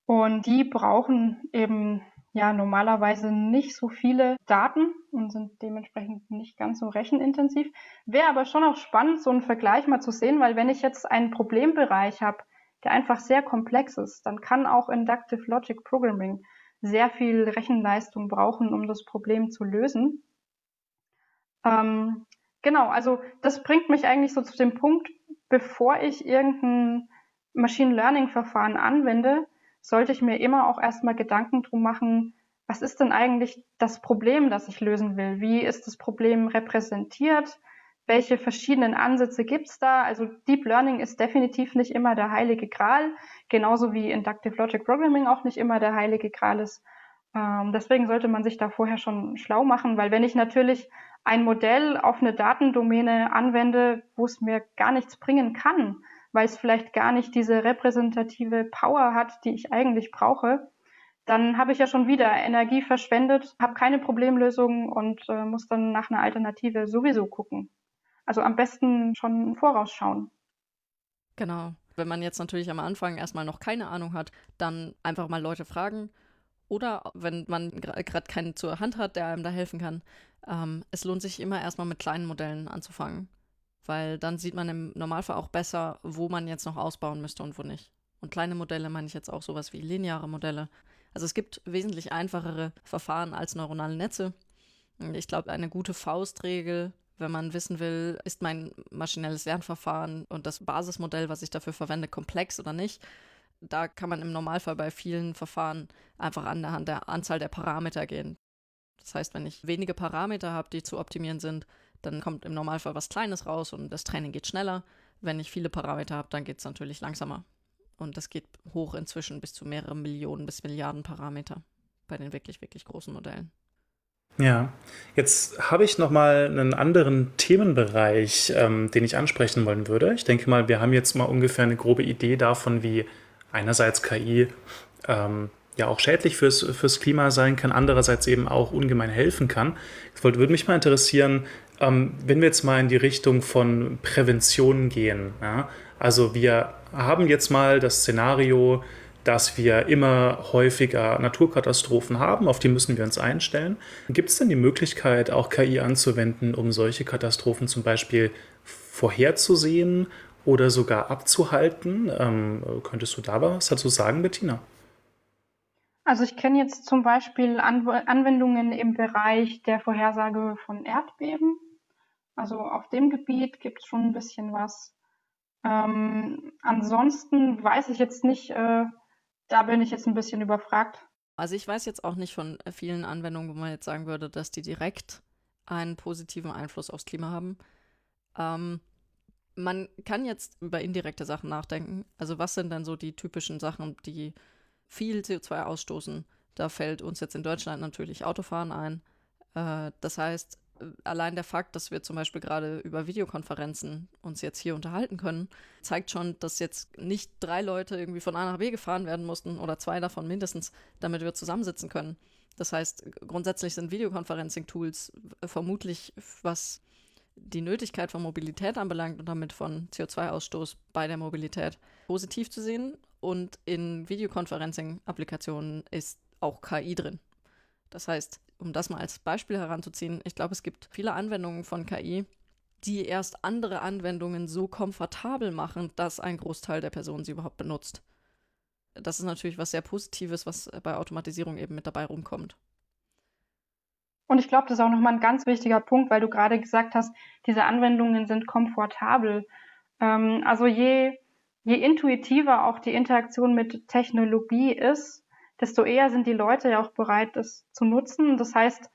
Und die brauchen eben ja normalerweise nicht so viele Daten und sind dementsprechend nicht ganz so rechenintensiv. Wäre aber schon auch spannend, so einen Vergleich mal zu sehen, weil wenn ich jetzt einen Problembereich habe, der einfach sehr komplex ist, dann kann auch Inductive Logic Programming sehr viel Rechenleistung brauchen, um das Problem zu lösen. Ähm, genau, also das bringt mich eigentlich so zu dem Punkt, bevor ich irgendein Machine Learning Verfahren anwende, sollte ich mir immer auch erstmal Gedanken drum machen, was ist denn eigentlich das Problem, das ich lösen will? Wie ist das Problem repräsentiert? Welche verschiedenen Ansätze gibt es da? Also Deep Learning ist definitiv nicht immer der heilige Gral, genauso wie Inductive Logic Programming auch nicht immer der heilige Gral ist. Ähm, deswegen sollte man sich da vorher schon schlau machen, weil wenn ich natürlich ein Modell auf eine Datendomäne anwende, wo es mir gar nichts bringen kann, weil es vielleicht gar nicht diese repräsentative Power hat, die ich eigentlich brauche, dann habe ich ja schon wieder Energie verschwendet, habe keine Problemlösung und äh, muss dann nach einer Alternative sowieso gucken. Also am besten schon vorausschauen. Genau. Wenn man jetzt natürlich am Anfang erstmal noch keine Ahnung hat, dann einfach mal Leute fragen. Oder wenn man gerade keinen zur Hand hat, der einem da helfen kann, ähm, es lohnt sich immer erstmal mit kleinen Modellen anzufangen. Weil dann sieht man im Normalfall auch besser, wo man jetzt noch ausbauen müsste und wo nicht. Und kleine Modelle meine ich jetzt auch sowas wie lineare Modelle. Also es gibt wesentlich einfachere Verfahren als neuronale Netze. Ich glaube, eine gute Faustregel wenn man wissen will, ist mein maschinelles Lernverfahren und das Basismodell, was ich dafür verwende, komplex oder nicht. Da kann man im Normalfall bei vielen Verfahren einfach an der, der Anzahl der Parameter gehen. Das heißt, wenn ich wenige Parameter habe, die zu optimieren sind, dann kommt im Normalfall was Kleines raus und das Training geht schneller. Wenn ich viele Parameter habe, dann geht es natürlich langsamer. Und das geht hoch inzwischen bis zu mehrere Millionen bis Milliarden Parameter bei den wirklich, wirklich großen Modellen. Ja, jetzt habe ich noch mal einen anderen Themenbereich, ähm, den ich ansprechen wollen würde. Ich denke mal, wir haben jetzt mal ungefähr eine grobe Idee davon, wie einerseits KI ähm, ja auch schädlich fürs, fürs Klima sein kann, andererseits eben auch ungemein helfen kann. Es würde mich mal interessieren, ähm, wenn wir jetzt mal in die Richtung von Prävention gehen. Ja? Also wir haben jetzt mal das Szenario, dass wir immer häufiger Naturkatastrophen haben, auf die müssen wir uns einstellen. Gibt es denn die Möglichkeit, auch KI anzuwenden, um solche Katastrophen zum Beispiel vorherzusehen oder sogar abzuhalten? Ähm, könntest du da was dazu sagen, Bettina? Also ich kenne jetzt zum Beispiel Anwendungen im Bereich der Vorhersage von Erdbeben. Also auf dem Gebiet gibt es schon ein bisschen was. Ähm, ansonsten weiß ich jetzt nicht, äh, da bin ich jetzt ein bisschen überfragt. Also ich weiß jetzt auch nicht von vielen Anwendungen, wo man jetzt sagen würde, dass die direkt einen positiven Einfluss aufs Klima haben. Ähm, man kann jetzt über indirekte Sachen nachdenken. Also was sind denn so die typischen Sachen, die viel CO2 ausstoßen? Da fällt uns jetzt in Deutschland natürlich Autofahren ein. Äh, das heißt, allein der Fakt, dass wir zum Beispiel gerade über Videokonferenzen uns jetzt hier unterhalten können, zeigt schon, dass jetzt nicht drei Leute irgendwie von A nach B gefahren werden mussten oder zwei davon mindestens, damit wir zusammensitzen können. Das heißt, grundsätzlich sind Videoconferencing-Tools vermutlich, was die Nötigkeit von Mobilität anbelangt und damit von CO2-Ausstoß bei der Mobilität positiv zu sehen. Und in Videoconferencing-Applikationen ist auch KI drin. Das heißt, um das mal als Beispiel heranzuziehen, ich glaube, es gibt viele Anwendungen von KI, die erst andere Anwendungen so komfortabel machen, dass ein Großteil der Personen sie überhaupt benutzt. Das ist natürlich was sehr Positives, was bei Automatisierung eben mit dabei rumkommt. Und ich glaube, das ist auch nochmal ein ganz wichtiger Punkt, weil du gerade gesagt hast, diese Anwendungen sind komfortabel. Ähm, also je, je intuitiver auch die Interaktion mit Technologie ist, desto eher sind die Leute ja auch bereit, das zu nutzen. Das heißt,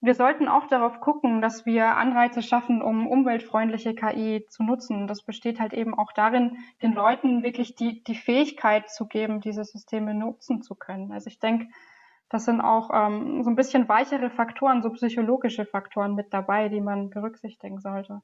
wir sollten auch darauf gucken, dass wir Anreize schaffen, um umweltfreundliche KI zu nutzen. Das besteht halt eben auch darin, den Leuten wirklich die, die Fähigkeit zu geben, diese Systeme nutzen zu können. Also ich denke, das sind auch ähm, so ein bisschen weichere Faktoren, so psychologische Faktoren mit dabei, die man berücksichtigen sollte.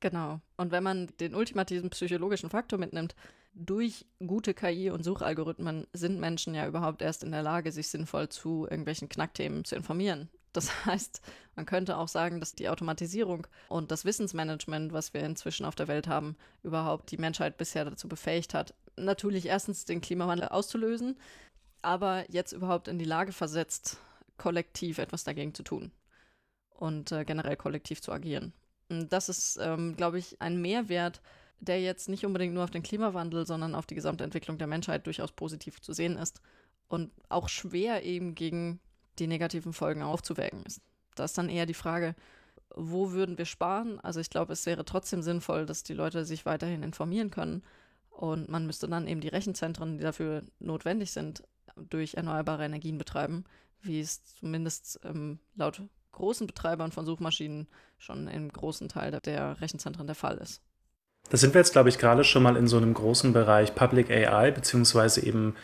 Genau. Und wenn man den ultimativen psychologischen Faktor mitnimmt, durch gute KI und Suchalgorithmen sind Menschen ja überhaupt erst in der Lage, sich sinnvoll zu irgendwelchen Knackthemen zu informieren. Das *laughs* heißt, man könnte auch sagen, dass die Automatisierung und das Wissensmanagement, was wir inzwischen auf der Welt haben, überhaupt die Menschheit bisher dazu befähigt hat, natürlich erstens den Klimawandel auszulösen, aber jetzt überhaupt in die Lage versetzt, kollektiv etwas dagegen zu tun und äh, generell kollektiv zu agieren. Und das ist, ähm, glaube ich, ein Mehrwert, der jetzt nicht unbedingt nur auf den Klimawandel, sondern auf die gesamte Entwicklung der Menschheit durchaus positiv zu sehen ist und auch schwer eben gegen die negativen Folgen aufzuwägen ist. Da ist dann eher die Frage, wo würden wir sparen? Also ich glaube, es wäre trotzdem sinnvoll, dass die Leute sich weiterhin informieren können und man müsste dann eben die Rechenzentren, die dafür notwendig sind, durch erneuerbare Energien betreiben, wie es zumindest ähm, laut großen Betreibern von Suchmaschinen schon im großen Teil der Rechenzentren der Fall ist. Da sind wir jetzt, glaube ich, gerade schon mal in so einem großen Bereich Public AI, beziehungsweise eben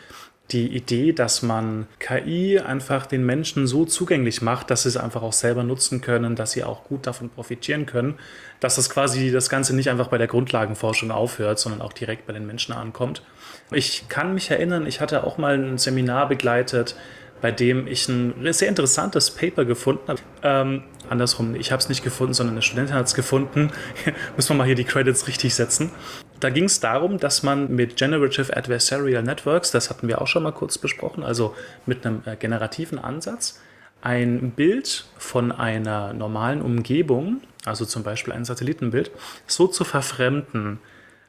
die Idee, dass man KI einfach den Menschen so zugänglich macht, dass sie es einfach auch selber nutzen können, dass sie auch gut davon profitieren können, dass das quasi das Ganze nicht einfach bei der Grundlagenforschung aufhört, sondern auch direkt bei den Menschen ankommt. Ich kann mich erinnern, ich hatte auch mal ein Seminar begleitet, bei dem ich ein sehr interessantes Paper gefunden habe. Ähm, andersrum, ich habe es nicht gefunden, sondern eine Studentin hat es gefunden. *laughs* Müssen wir mal hier die Credits richtig setzen. Da ging es darum, dass man mit Generative Adversarial Networks, das hatten wir auch schon mal kurz besprochen, also mit einem äh, generativen Ansatz, ein Bild von einer normalen Umgebung, also zum Beispiel ein Satellitenbild, so zu verfremden,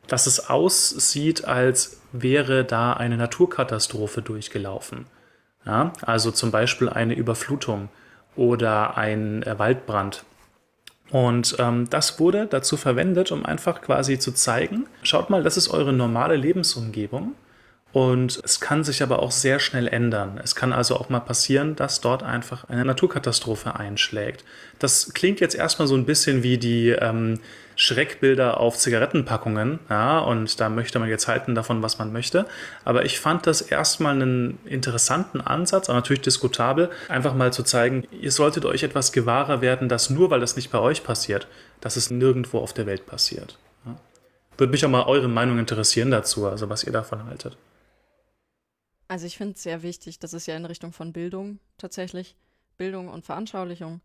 dass es aussieht, als wäre da eine Naturkatastrophe durchgelaufen. Ja, also zum Beispiel eine Überflutung oder ein äh, Waldbrand. Und ähm, das wurde dazu verwendet, um einfach quasi zu zeigen, schaut mal, das ist eure normale Lebensumgebung. Und es kann sich aber auch sehr schnell ändern. Es kann also auch mal passieren, dass dort einfach eine Naturkatastrophe einschlägt. Das klingt jetzt erstmal so ein bisschen wie die ähm, Schreckbilder auf Zigarettenpackungen. Ja, und da möchte man jetzt halten davon, was man möchte. Aber ich fand das erstmal einen interessanten Ansatz, aber natürlich diskutabel, einfach mal zu zeigen, ihr solltet euch etwas gewahrer werden, dass nur weil das nicht bei euch passiert, dass es nirgendwo auf der Welt passiert. Würde mich auch mal eure Meinung interessieren dazu, also was ihr davon haltet. Also ich finde es sehr wichtig, das ist ja in Richtung von Bildung tatsächlich, Bildung und Veranschaulichung.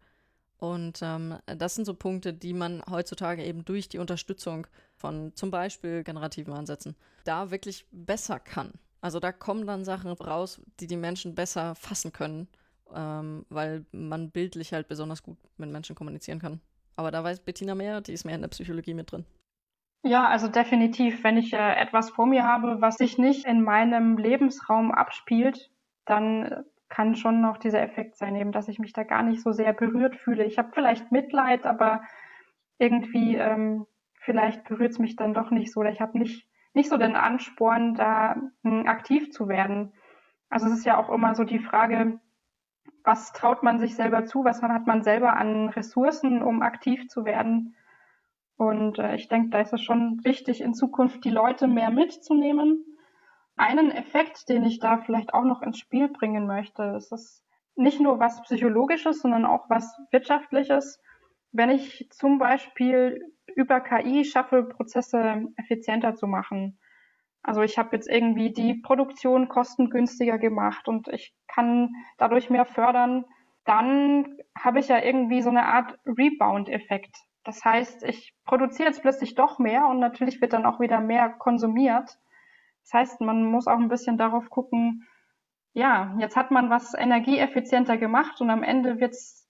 Und ähm, das sind so Punkte, die man heutzutage eben durch die Unterstützung von zum Beispiel generativen Ansätzen da wirklich besser kann. Also da kommen dann Sachen raus, die die Menschen besser fassen können, ähm, weil man bildlich halt besonders gut mit Menschen kommunizieren kann. Aber da weiß Bettina mehr, die ist mehr in der Psychologie mit drin. Ja, also definitiv. Wenn ich äh, etwas vor mir habe, was sich nicht in meinem Lebensraum abspielt, dann kann schon noch dieser Effekt sein, eben, dass ich mich da gar nicht so sehr berührt fühle. Ich habe vielleicht Mitleid, aber irgendwie ähm, vielleicht berührt es mich dann doch nicht so. Oder ich habe nicht, nicht so den Ansporn, da m, hm, aktiv zu werden. Also es ist ja auch immer so die Frage, was traut man sich selber zu, was hat man selber an Ressourcen, um aktiv zu werden. Und äh, ich denke, da ist es schon wichtig, in Zukunft die Leute mehr mitzunehmen. Einen Effekt, den ich da vielleicht auch noch ins Spiel bringen möchte, ist es nicht nur was Psychologisches, sondern auch was Wirtschaftliches. Wenn ich zum Beispiel über KI schaffe, Prozesse effizienter zu machen. Also ich habe jetzt irgendwie die Produktion kostengünstiger gemacht und ich kann dadurch mehr fördern, dann habe ich ja irgendwie so eine Art Rebound-Effekt. Das heißt, ich produziere jetzt plötzlich doch mehr und natürlich wird dann auch wieder mehr konsumiert. Das heißt, man muss auch ein bisschen darauf gucken, ja, jetzt hat man was energieeffizienter gemacht und am Ende wird es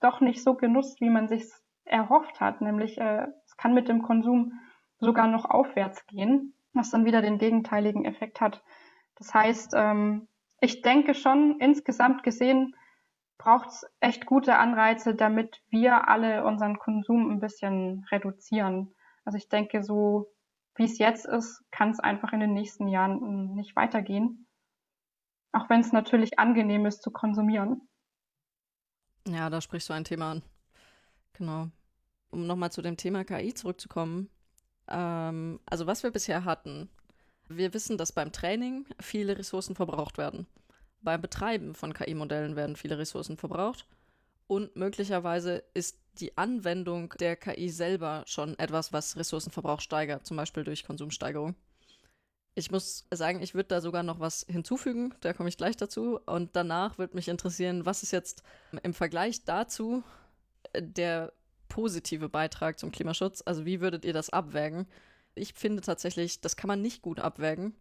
doch nicht so genutzt, wie man sich erhofft hat. Nämlich, äh, es kann mit dem Konsum sogar noch aufwärts gehen, was dann wieder den gegenteiligen Effekt hat. Das heißt, ähm, ich denke schon, insgesamt gesehen, braucht es echt gute Anreize, damit wir alle unseren Konsum ein bisschen reduzieren. Also ich denke, so wie es jetzt ist, kann es einfach in den nächsten Jahren hm, nicht weitergehen. Auch wenn es natürlich angenehm ist zu konsumieren. Ja, da sprichst du ein Thema an. Genau. Um nochmal zu dem Thema KI zurückzukommen. Ähm, also was wir bisher hatten. Wir wissen, dass beim Training viele Ressourcen verbraucht werden. Beim Betreiben von KI-Modellen werden viele Ressourcen verbraucht und möglicherweise ist die Anwendung der KI selber schon etwas, was Ressourcenverbrauch steigert, zum Beispiel durch Konsumsteigerung. Ich muss sagen, ich würde da sogar noch was hinzufügen, da komme ich gleich dazu. Und danach würde mich interessieren, was ist jetzt im Vergleich dazu der positive Beitrag zum Klimaschutz? Also wie würdet ihr das abwägen? Ich finde tatsächlich, das kann man nicht gut abwägen,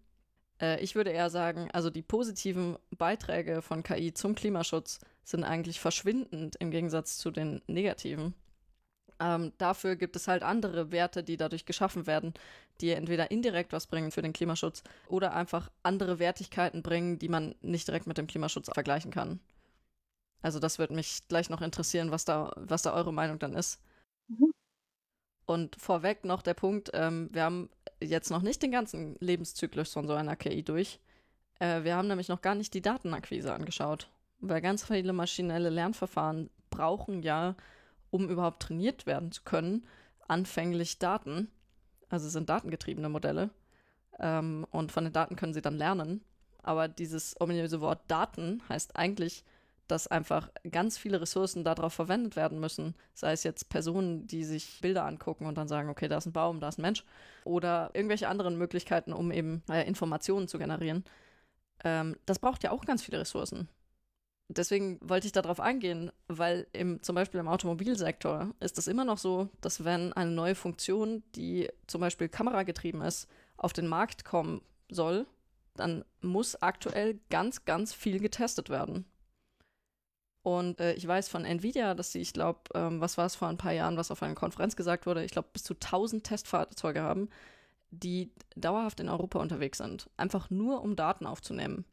äh, ich würde eher sagen, also die positiven Beiträge von KI zum Klimaschutz sind eigentlich verschwindend im Gegensatz zu den negativen. Ähm, dafür gibt es halt andere Werte, die dadurch geschaffen werden, die entweder indirekt was bringen für den Klimaschutz oder einfach andere Wertigkeiten bringen, die man nicht direkt mit dem Klimaschutz vergleichen kann. Also das würde mich gleich noch interessieren, was da, was da eure Meinung dann ist. Und vorweg noch der Punkt, ähm, wir haben jetzt noch nicht den ganzen Lebenszyklus von so einer KI durch. Äh, wir haben nämlich noch gar nicht die Datenakquise angeschaut. weil ganz viele maschinelle Lernverfahren brauchen ja, um überhaupt trainiert werden zu können, anfänglich Daten. Also sind datengetriebene Modelle. Ähm, und von den Daten können sie dann lernen. Aber dieses ominöse Wort Daten heißt eigentlich, dass einfach ganz viele Ressourcen darauf verwendet werden müssen. Sei es jetzt Personen, die sich Bilder angucken und dann sagen, okay, da ist ein Baum, da ist ein Mensch. Oder irgendwelche anderen Möglichkeiten, um eben äh, Informationen zu generieren. Ähm, das braucht ja auch ganz viele Ressourcen. Deswegen wollte ich darauf eingehen, weil im, zum Beispiel im Automobilsektor ist es immer noch so, dass wenn eine neue Funktion, die zum Beispiel kameragetrieben ist, auf den Markt kommen soll, dann muss aktuell ganz, ganz viel getestet werden. Und äh, ich weiß von Nvidia, dass sie, ich glaube, ähm, was war es vor ein paar Jahren, was auf einer Konferenz gesagt wurde, ich glaube, bis zu 1000 Testfahrzeuge haben, die dauerhaft in Europa unterwegs sind. Einfach nur, um Daten aufzunehmen.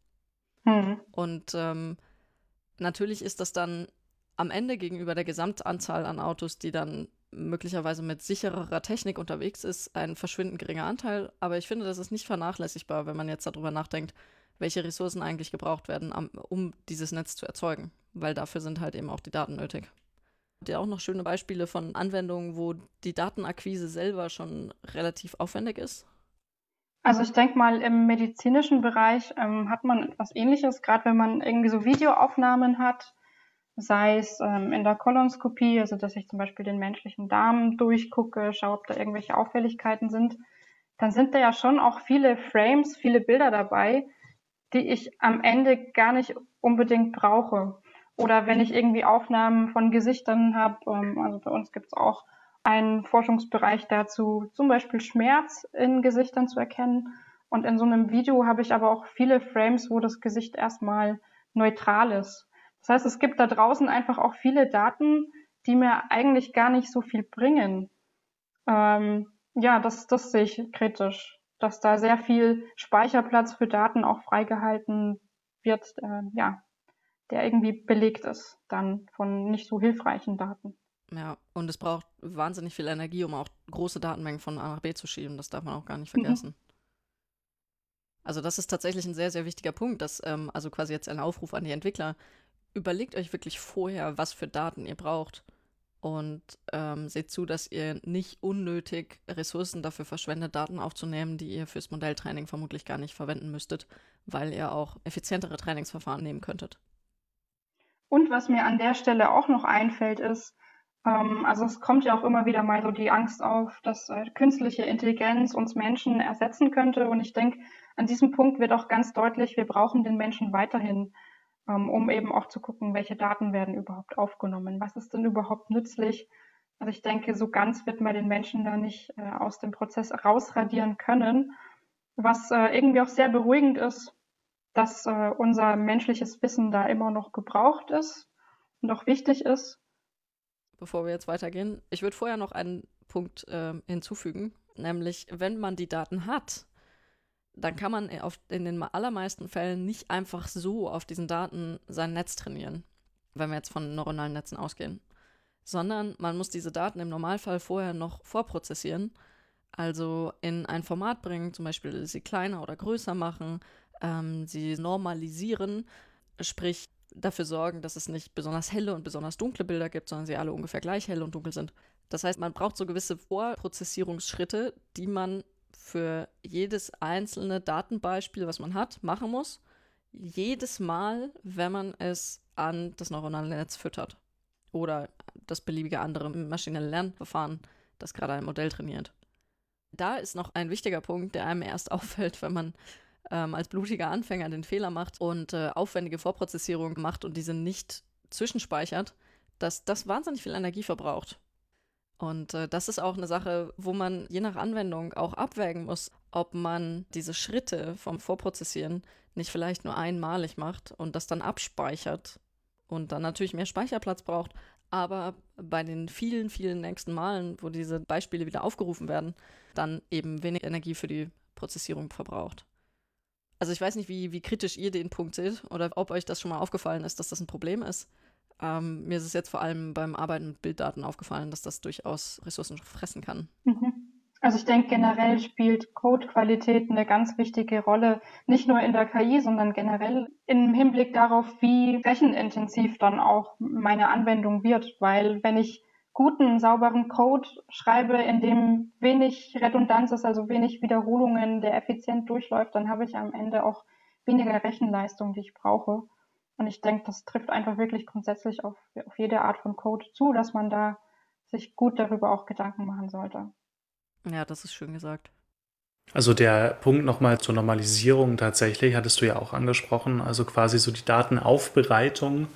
Mhm. Und ähm, natürlich ist das dann am Ende gegenüber der Gesamtanzahl an Autos, die dann möglicherweise mit sichererer Technik unterwegs ist, ein verschwindend geringer Anteil. Aber ich finde, das ist nicht vernachlässigbar, wenn man jetzt darüber nachdenkt, welche Ressourcen eigentlich gebraucht werden, um dieses Netz zu erzeugen. Weil dafür sind halt eben auch die Daten nötig. Ihr auch noch schöne Beispiele von Anwendungen, wo die Datenakquise selber schon relativ aufwendig ist? Also ich denke mal, im medizinischen Bereich ähm, hat man etwas Ähnliches, gerade wenn man irgendwie so Videoaufnahmen hat, sei es ähm, in der Kolonskopie, also dass ich zum Beispiel den menschlichen Darm durchgucke, schaue, ob da irgendwelche Auffälligkeiten sind, dann sind da ja schon auch viele Frames, viele Bilder dabei, die ich am Ende gar nicht unbedingt brauche. Oder wenn ich irgendwie Aufnahmen von Gesichtern habe, ähm, also bei uns gibt es auch einen Forschungsbereich dazu, zum Beispiel Schmerz in Gesichtern zu erkennen. Und in so einem Video habe ich aber auch viele Frames, wo das Gesicht erstmal neutral ist. Das heißt, es gibt da draußen einfach auch viele Daten, die mir eigentlich gar nicht so viel bringen. Ähm, ja, das, das sehe ich kritisch, dass da sehr viel Speicherplatz für Daten auch freigehalten wird, äh, ja, der irgendwie belegt ist dann von nicht so hilfreichen Daten. Ja, und es braucht wahnsinnig viel Energie, um auch große Datenmengen von A nach B zu schieben. Das darf man auch gar nicht mhm. vergessen. Mhm. Also das ist tatsächlich ein sehr, sehr wichtiger Punkt, dass, ähm, also quasi jetzt ein Aufruf an die Entwickler, überlegt euch wirklich vorher, was für Daten ihr braucht und ähm, seht zu, dass ihr nicht unnötig Ressourcen dafür verschwendet, Daten aufzunehmen, die ihr fürs Modelltraining vermutlich gar nicht verwenden müsstet, weil ihr auch effizientere Trainingsverfahren nehmen könntet. Und was mir an der Stelle auch noch einfällt, ist, ähm, also es kommt ja auch immer wieder mal so die Angst auf, dass äh, künstliche Intelligenz uns Menschen ersetzen könnte. Und ich denke, an diesem Punkt wird auch ganz deutlich, wir brauchen den Menschen weiterhin, ähm, um eben auch zu gucken, welche Daten werden überhaupt aufgenommen, was ist denn überhaupt nützlich. Also ich denke, so ganz wird man den Menschen da nicht äh, aus dem Prozess rausradieren können, was äh, irgendwie auch sehr beruhigend ist, dass äh, unser menschliches Wissen da immer noch gebraucht ist auch wichtig ist bevor wir jetzt weitergehen. Ich würde vorher noch einen Punkt äh, hinzufügen, nämlich wenn man die Daten hat, dann kann man auf, in den allermeisten Fällen nicht einfach so auf diesen Daten sein Netz trainieren, wenn wir jetzt von neuronalen Netzen ausgehen, sondern man muss diese Daten im Normalfall vorher noch vorprozessieren, also in ein Format bringen, zum Beispiel sie kleiner oder größer machen, ähm, sie normalisieren, sprich dafür sorgen, dass es nicht besonders helle und besonders dunkle Bilder gibt, sondern sie alle ungefähr gleich hell und dunkel sind. Das heißt, man braucht so gewisse Vorprozessierungsschritte, die man für jedes einzelne Datenbeispiel, was man hat, machen muss. Jedes Mal, wenn man es an das neuronale Netz füttert. Oder das beliebige andere maschinelle Lernverfahren, das gerade ein Modell trainiert. Da ist noch ein wichtiger Punkt, der einem erst *laughs* auffällt, wenn man ähm, als blutiger Anfänger den Fehler macht und äh, aufwendige Vorprozessierung macht und diese nicht zwischenspeichert, dass das wahnsinnig viel Energie verbraucht. Und äh, das ist auch eine Sache, wo man je nach Anwendung auch abwägen muss, ob man diese Schritte vom Vorprozessieren nicht vielleicht nur einmalig macht und das dann abspeichert und dann natürlich mehr Speicherplatz braucht, aber bei den vielen, vielen nächsten Malen, wo diese Beispiele wieder aufgerufen werden, dann eben wenig Energie für die Prozessierung verbraucht. Also ich weiß nicht, wie, wie kritisch ihr den Punkt seht oder ob euch das schon mal aufgefallen ist, dass das ein Problem ist. Ähm, mir ist es jetzt vor allem beim Arbeiten mit Bilddaten aufgefallen, dass das durchaus Ressourcen fressen kann. Mhm. Also ich denke, generell spielt Codequalität eine ganz wichtige Rolle, nicht nur in der KI, sondern generell im Hinblick darauf, wie rechenintensiv dann auch meine Anwendung wird. Weil wenn ich guten, sauberen Code schreibe, in dem wenig Redundanz ist, also wenig Wiederholungen, der effizient durchläuft, dann habe ich am Ende auch weniger Rechenleistung, die ich brauche. Und ich denke, das trifft einfach wirklich grundsätzlich auf, auf jede Art von Code zu, dass man da sich gut darüber auch Gedanken machen sollte. Ja, das ist schön gesagt. Also der Punkt nochmal zur Normalisierung tatsächlich, hattest du ja auch angesprochen, also quasi so die Datenaufbereitung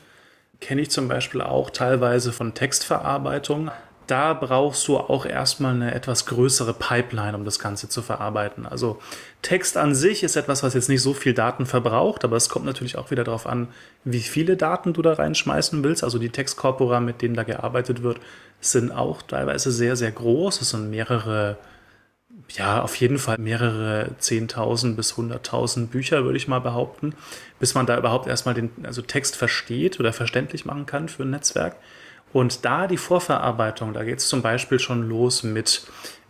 kenne ich zum Beispiel auch teilweise von Textverarbeitung. Da brauchst du auch erstmal eine etwas größere Pipeline, um das Ganze zu verarbeiten. Also Text an sich ist etwas, was jetzt nicht so viel Daten verbraucht, aber es kommt natürlich auch wieder darauf an, wie viele Daten du da reinschmeißen willst. Also die Textkorpora, mit denen da gearbeitet wird, sind auch teilweise sehr, sehr groß. Es sind mehrere, ja, auf jeden Fall mehrere 10.000 bis 100.000 Bücher, würde ich mal behaupten, bis man da überhaupt erstmal den also Text versteht oder verständlich machen kann für ein Netzwerk. Und da die Vorverarbeitung, da geht es zum Beispiel schon los mit,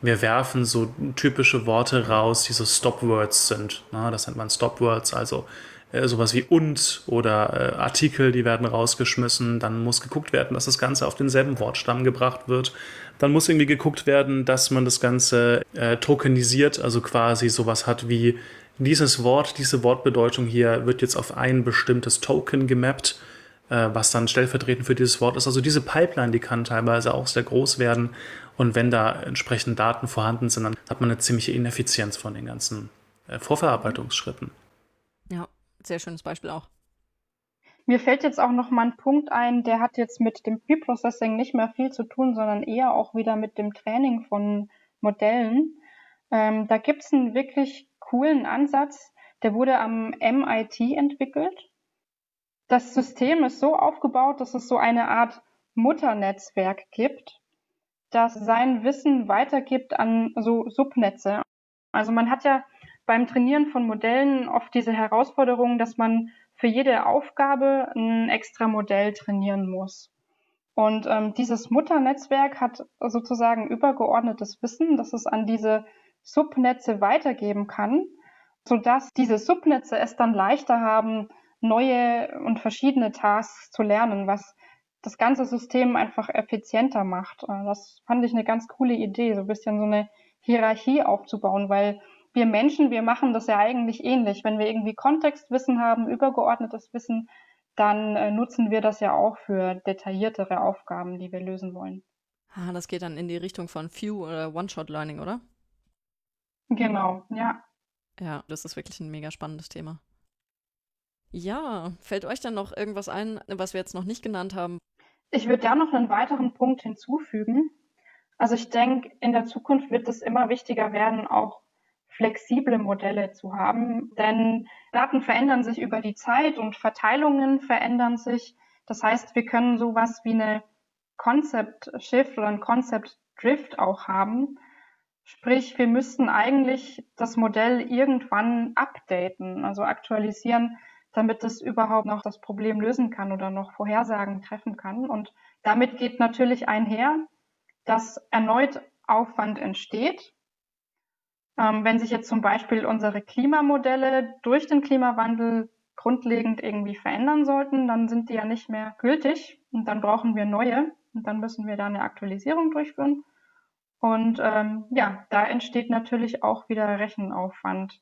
wir werfen so typische Worte raus, die so Stopwords sind. Na, das nennt man Stopwords, also äh, sowas wie und oder äh, Artikel, die werden rausgeschmissen. Dann muss geguckt werden, dass das Ganze auf denselben Wortstamm gebracht wird. Dann muss irgendwie geguckt werden, dass man das Ganze äh, tokenisiert, also quasi sowas hat wie dieses Wort, diese Wortbedeutung hier wird jetzt auf ein bestimmtes Token gemappt, äh, was dann stellvertretend für dieses Wort ist. Also diese Pipeline, die kann teilweise auch sehr groß werden. Und wenn da entsprechend Daten vorhanden sind, dann hat man eine ziemliche Ineffizienz von den ganzen äh, Vorverarbeitungsschritten. Ja, sehr schönes Beispiel auch. Mir fällt jetzt auch noch mal ein Punkt ein, der hat jetzt mit dem Preprocessing nicht mehr viel zu tun, sondern eher auch wieder mit dem Training von Modellen. Ähm, da gibt es einen wirklich coolen Ansatz, der wurde am MIT entwickelt. Das System ist so aufgebaut, dass es so eine Art Mutternetzwerk gibt, das sein Wissen weitergibt an so Subnetze. Also man hat ja beim Trainieren von Modellen oft diese Herausforderung, dass man für jede Aufgabe ein extra Modell trainieren muss. Und ähm, dieses Mutternetzwerk hat sozusagen übergeordnetes Wissen, das es an diese Subnetze weitergeben kann, sodass diese Subnetze es dann leichter haben, neue und verschiedene Tasks zu lernen, was das ganze System einfach effizienter macht. Äh, das fand ich eine ganz coole Idee, so ein bisschen so eine Hierarchie aufzubauen, weil wir Menschen, wir machen das ja eigentlich ähnlich. Wenn wir irgendwie Kontextwissen haben, übergeordnetes Wissen, dann äh, nutzen wir das ja auch für detailliertere Aufgaben, die wir lösen wollen. Ah, das geht dann in die Richtung von Few oder One-Shot-Learning, oder? Genau, ja. Ja, das ist wirklich ein mega spannendes Thema. Ja, fällt euch dann noch irgendwas ein, was wir jetzt noch nicht genannt haben? Ich würde gerne noch einen weiteren Punkt hinzufügen. Also ich denke, in der Zukunft wird es immer wichtiger werden, auch flexible Modelle zu haben. Denn Daten verändern sich über die Zeit und Verteilungen verändern sich. Das heißt, wir können sowas wie eine Concept Shift oder ein Concept Drift auch haben. Sprich, wir müssten eigentlich das Modell irgendwann updaten, also aktualisieren, damit es überhaupt noch das Problem lösen kann oder noch Vorhersagen treffen kann. Und damit geht natürlich einher, dass erneut Aufwand entsteht, ähm, wenn sich jetzt zum Beispiel unsere Klimamodelle durch den Klimawandel grundlegend irgendwie verändern sollten, dann sind die ja nicht mehr gültig und dann brauchen wir neue und dann müssen wir da eine Aktualisierung durchführen. Und ähm, ja, da entsteht natürlich auch wieder Rechenaufwand.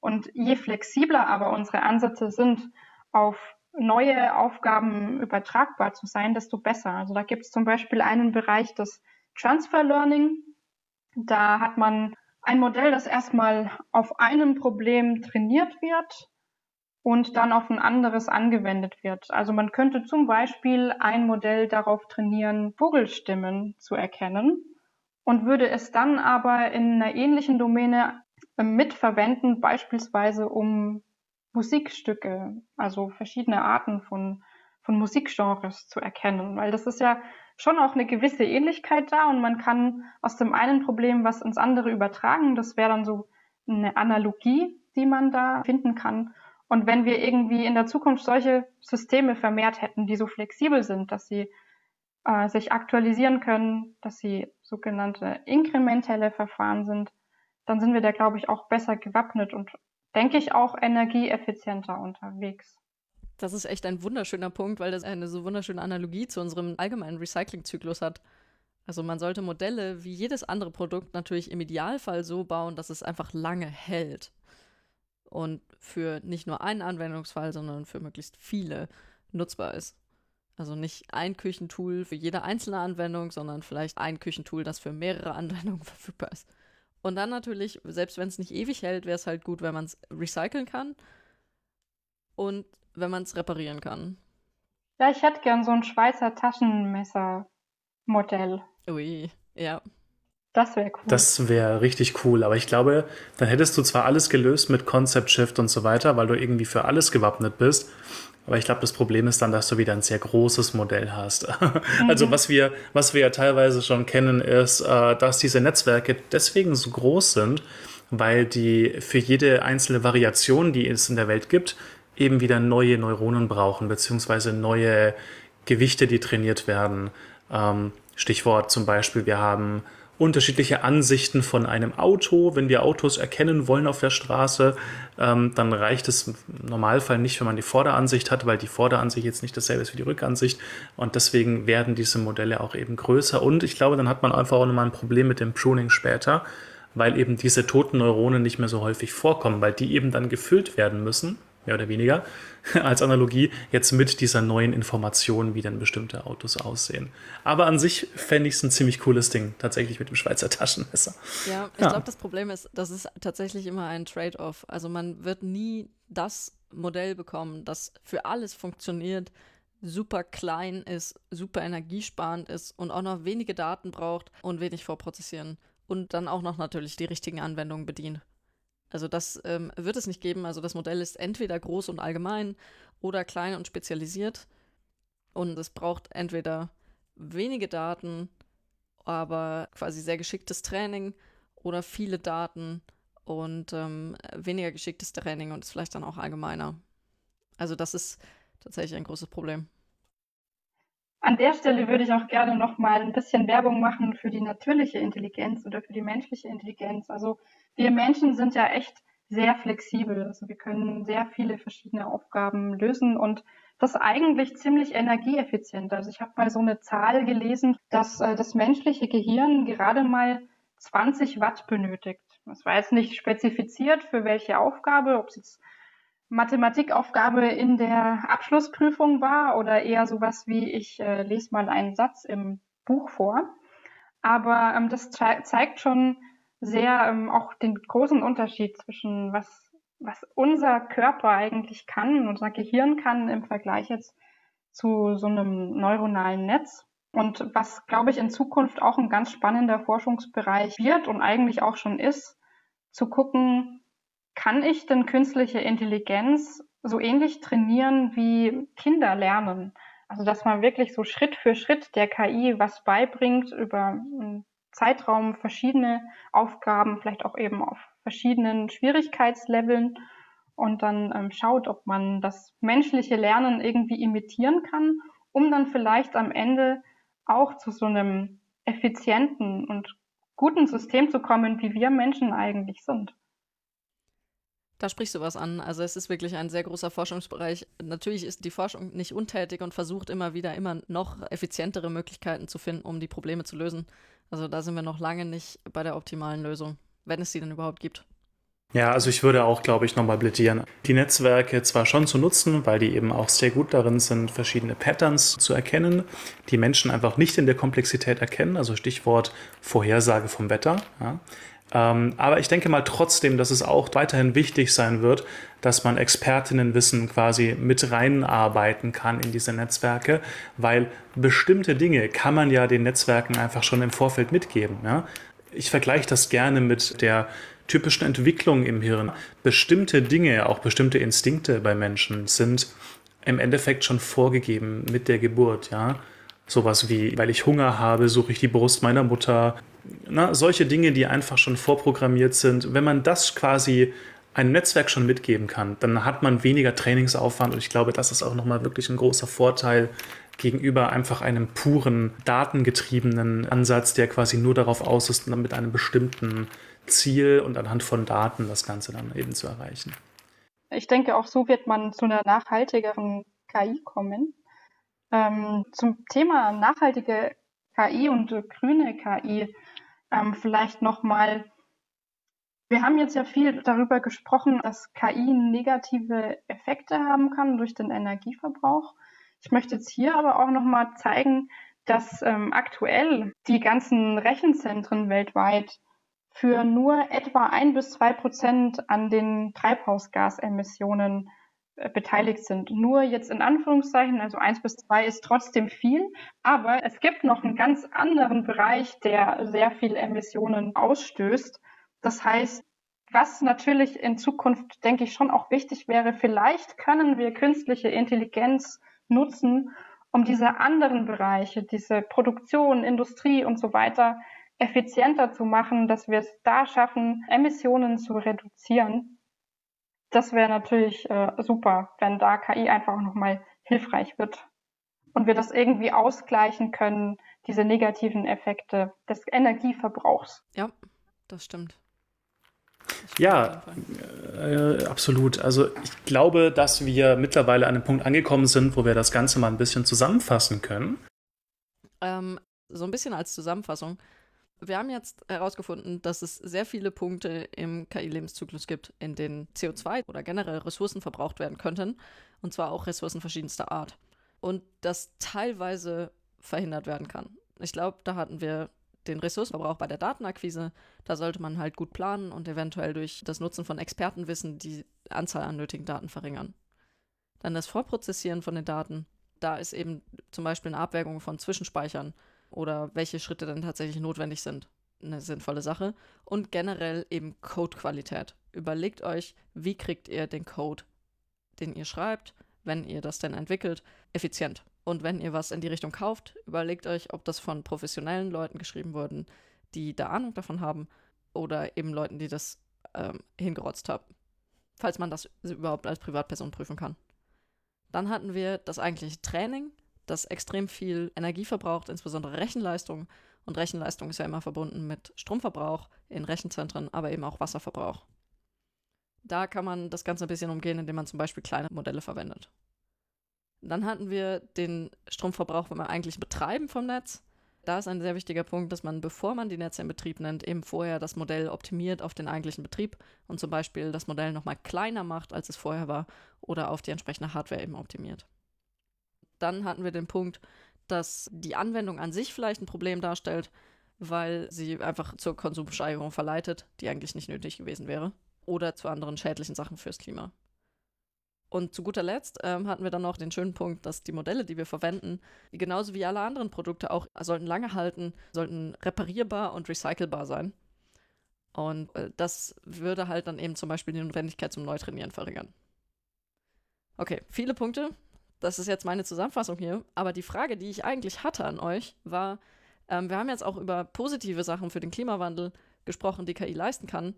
Und je flexibler aber unsere Ansätze sind, auf neue Aufgaben übertragbar zu sein, desto besser. Also da gibt es zum Beispiel einen Bereich des Transfer Learning. Da hat man ein Modell, das erstmal auf einem Problem trainiert wird und dann auf ein anderes angewendet wird. Also man könnte zum Beispiel ein Modell darauf trainieren, Vogelstimmen zu erkennen und würde es dann aber in einer ähnlichen Domäne mitverwenden, beispielsweise um Musikstücke, also verschiedene Arten von, von Musikgenres zu erkennen, weil das ist ja schon auch eine gewisse Ähnlichkeit da und man kann aus dem einen Problem was ins andere übertragen. Das wäre dann so eine Analogie, die man da finden kann. Und wenn wir irgendwie in der Zukunft solche Systeme vermehrt hätten, die so flexibel sind, dass sie äh, sich aktualisieren können, dass sie sogenannte inkrementelle Verfahren sind, dann sind wir da, glaube ich, auch besser gewappnet und denke ich auch energieeffizienter unterwegs. Das ist echt ein wunderschöner Punkt, weil das eine so wunderschöne Analogie zu unserem allgemeinen Recyclingzyklus hat. Also man sollte Modelle wie jedes andere Produkt natürlich im Idealfall so bauen, dass es einfach lange hält. Und für nicht nur einen Anwendungsfall, sondern für möglichst viele nutzbar ist. Also nicht ein Küchentool für jede einzelne Anwendung, sondern vielleicht ein Küchentool, das für mehrere Anwendungen *laughs* verfügbar ist. Und dann natürlich, selbst wenn es nicht ewig hält, wäre es halt gut, wenn man es recyceln kann und wenn man es reparieren kann. Ja, ich hätte gern so ein Schweizer Taschenmesser-Modell. Ui, ja. Das wäre cool. Das wäre richtig cool. Aber ich glaube, dann hättest du zwar alles gelöst mit Concept Shift und so weiter, weil du irgendwie für alles gewappnet bist. Aber ich glaube, das Problem ist dann, dass du wieder ein sehr großes Modell hast. *laughs* also mhm. was wir, was wir ja teilweise schon kennen, ist, äh, dass diese Netzwerke deswegen so groß sind, weil die für jede einzelne Variation, die es in der Welt gibt, eben wieder neue Neuronen brauchen, beziehungsweise neue Gewichte, die trainiert werden. Ähm, Stichwort zum Beispiel, wir haben unterschiedliche Ansichten von einem Auto. Wenn wir Autos erkennen wollen auf der Straße, ähm, dann reicht es im Normalfall nicht, wenn man die Vorderansicht hat, weil die Vorderansicht jetzt nicht dasselbe ist wie die Rückansicht. Und deswegen werden diese Modelle auch eben größer. Und ich glaube, dann hat man einfach auch nochmal ein Problem mit dem Pruning später, weil eben diese toten Neuronen nicht mehr so häufig vorkommen, weil die eben dann gefüllt werden müssen mehr oder weniger, *laughs* als Analogie, jetzt mit dieser neuen Information, wie denn bestimmte Autos aussehen. Aber an sich fände ich es ein ziemlich cooles Ding, tatsächlich mit dem Schweizer Taschenmesser. Ja, ich ja. glaube, das Problem ist, das ist tatsächlich immer ein Trade-off. Also man wird nie das Modell bekommen, das für alles funktioniert, super klein ist, super energiesparend ist und auch noch wenige Daten braucht und wenig vorprozessieren. Und dann auch noch natürlich die richtigen Anwendungen bedient. Also das ähm, wird es nicht geben. Also das Modell ist entweder groß und allgemein oder klein und spezialisiert. Und es braucht entweder wenige Daten, aber quasi sehr geschicktes Training oder viele Daten und ähm, weniger geschicktes Training und ist vielleicht dann auch allgemeiner. Also das ist tatsächlich ein großes Problem. An der Stelle würde ich auch gerne noch mal ein bisschen Werbung machen für die natürliche Intelligenz oder für die menschliche Intelligenz. Also wir Menschen sind ja echt sehr flexibel. Also wir können sehr viele verschiedene Aufgaben lösen und das eigentlich ziemlich energieeffizient. Also ich habe mal so eine Zahl gelesen, dass äh, das menschliche Gehirn gerade mal 20 Watt benötigt. Das war jetzt nicht spezifiziert für welche Aufgabe, ob es jetzt Mathematikaufgabe in der Abschlussprüfung war oder eher sowas wie ich äh, lese mal einen Satz im Buch vor. Aber ähm, das zeigt schon sehr ähm, auch den großen Unterschied zwischen was, was unser Körper eigentlich kann, unser Gehirn kann im Vergleich jetzt zu so einem neuronalen Netz. Und was, glaube ich, in Zukunft auch ein ganz spannender Forschungsbereich wird und eigentlich auch schon ist, zu gucken, kann ich denn künstliche Intelligenz so ähnlich trainieren wie Kinder lernen? Also, dass man wirklich so Schritt für Schritt der KI was beibringt über einen Zeitraum verschiedene Aufgaben, vielleicht auch eben auf verschiedenen Schwierigkeitsleveln und dann ähm, schaut, ob man das menschliche Lernen irgendwie imitieren kann, um dann vielleicht am Ende auch zu so einem effizienten und guten System zu kommen, wie wir Menschen eigentlich sind. Da sprichst du was an. Also es ist wirklich ein sehr großer Forschungsbereich. Natürlich ist die Forschung nicht untätig und versucht immer wieder immer noch effizientere Möglichkeiten zu finden, um die Probleme zu lösen. Also da sind wir noch lange nicht bei der optimalen Lösung, wenn es sie denn überhaupt gibt. Ja, also ich würde auch, glaube ich, nochmal plädieren, die Netzwerke zwar schon zu nutzen, weil die eben auch sehr gut darin sind, verschiedene Patterns zu erkennen, die Menschen einfach nicht in der Komplexität erkennen, also Stichwort Vorhersage vom Wetter. Ja. Ähm, aber ich denke mal trotzdem, dass es auch weiterhin wichtig sein wird, dass man Expertinnenwissen quasi mit reinarbeiten kann in diese Netzwerke, weil bestimmte Dinge kann man ja den Netzwerken einfach schon im Vorfeld mitgeben. Ja? Ich vergleiche das gerne mit der typischen Entwicklung im Hirn. Bestimmte Dinge, auch bestimmte Instinkte bei Menschen sind im Endeffekt schon vorgegeben mit der Geburt, ja. Sowas wie, weil ich Hunger habe, suche ich die Brust meiner Mutter. Na, solche Dinge, die einfach schon vorprogrammiert sind. Wenn man das quasi einem Netzwerk schon mitgeben kann, dann hat man weniger Trainingsaufwand und ich glaube, das ist auch nochmal wirklich ein großer Vorteil, gegenüber einfach einem puren, datengetriebenen Ansatz, der quasi nur darauf aus ist, mit einem bestimmten Ziel und anhand von Daten das Ganze dann eben zu erreichen. Ich denke, auch so wird man zu einer nachhaltigeren KI kommen. Ähm, zum Thema nachhaltige KI und grüne KI ähm, vielleicht nochmal. Wir haben jetzt ja viel darüber gesprochen, dass KI negative Effekte haben kann durch den Energieverbrauch. Ich möchte jetzt hier aber auch nochmal zeigen, dass ähm, aktuell die ganzen Rechenzentren weltweit für nur etwa ein bis zwei Prozent an den Treibhausgasemissionen beteiligt sind. Nur jetzt in Anführungszeichen, also eins bis zwei ist trotzdem viel, aber es gibt noch einen ganz anderen Bereich, der sehr viel Emissionen ausstößt. Das heißt, was natürlich in Zukunft, denke ich, schon auch wichtig wäre, vielleicht können wir künstliche Intelligenz nutzen, um diese anderen Bereiche, diese Produktion, Industrie und so weiter effizienter zu machen, dass wir es da schaffen, Emissionen zu reduzieren. Das wäre natürlich äh, super, wenn da KI einfach nochmal hilfreich wird und wir das irgendwie ausgleichen können, diese negativen Effekte des Energieverbrauchs. Ja, das stimmt. Ja, äh, absolut. Also ich glaube, dass wir mittlerweile an einem Punkt angekommen sind, wo wir das Ganze mal ein bisschen zusammenfassen können. Ähm, so ein bisschen als Zusammenfassung wir haben jetzt herausgefunden, dass es sehr viele Punkte im KI-Lebenszyklus gibt, in denen CO2 oder generell Ressourcen verbraucht werden könnten, und zwar auch Ressourcen verschiedenster Art. Und das teilweise verhindert werden kann. Ich glaube, da hatten wir den Ressourcenverbrauch bei der Datenakquise. Da sollte man halt gut planen und eventuell durch das Nutzen von Expertenwissen die Anzahl an nötigen Daten verringern. Dann das Vorprozessieren von den Daten. Da ist eben zum Beispiel eine Abwägung von Zwischenspeichern oder welche Schritte dann tatsächlich notwendig sind. Eine sinnvolle Sache. Und generell eben Codequalität. Überlegt euch, wie kriegt ihr den Code, den ihr schreibt, wenn ihr das denn entwickelt, effizient. Und wenn ihr was in die Richtung kauft, überlegt euch, ob das von professionellen Leuten geschrieben wurde, die da Ahnung davon haben, oder eben Leuten, die das ähm, hingerotzt haben. Falls man das überhaupt als Privatperson prüfen kann. Dann hatten wir das eigentliche Training, das extrem viel Energie verbraucht, insbesondere Rechenleistung. Und Rechenleistung ist ja immer verbunden mit Stromverbrauch in Rechenzentren, aber eben auch Wasserverbrauch. Da kann man das Ganze ein bisschen umgehen, indem man zum Beispiel kleine Modelle verwendet. Dann hatten wir den Stromverbrauch beim eigentlichen Betreiben vom Netz. Da ist ein sehr wichtiger Punkt, dass man, bevor man die Netze in Betrieb nimmt, eben vorher das Modell optimiert auf den eigentlichen Betrieb und zum Beispiel das Modell nochmal kleiner macht, als es vorher war oder auf die entsprechende Hardware eben optimiert. Dann hatten wir den Punkt, dass die Anwendung an sich vielleicht ein Problem darstellt, weil sie einfach zur Konsumsteigerung verleitet, die eigentlich nicht nötig gewesen wäre, oder zu anderen schädlichen Sachen fürs Klima. Und zu guter Letzt ähm, hatten wir dann noch den schönen Punkt, dass die Modelle, die wir verwenden, genauso wie alle anderen Produkte auch, sollten lange halten, sollten reparierbar und recycelbar sein. Und äh, das würde halt dann eben zum Beispiel die Notwendigkeit zum Neutrainieren verringern. Okay, viele Punkte, das ist jetzt meine Zusammenfassung hier. Aber die Frage, die ich eigentlich hatte an euch, war, ähm, wir haben jetzt auch über positive Sachen für den Klimawandel gesprochen, die KI leisten kann.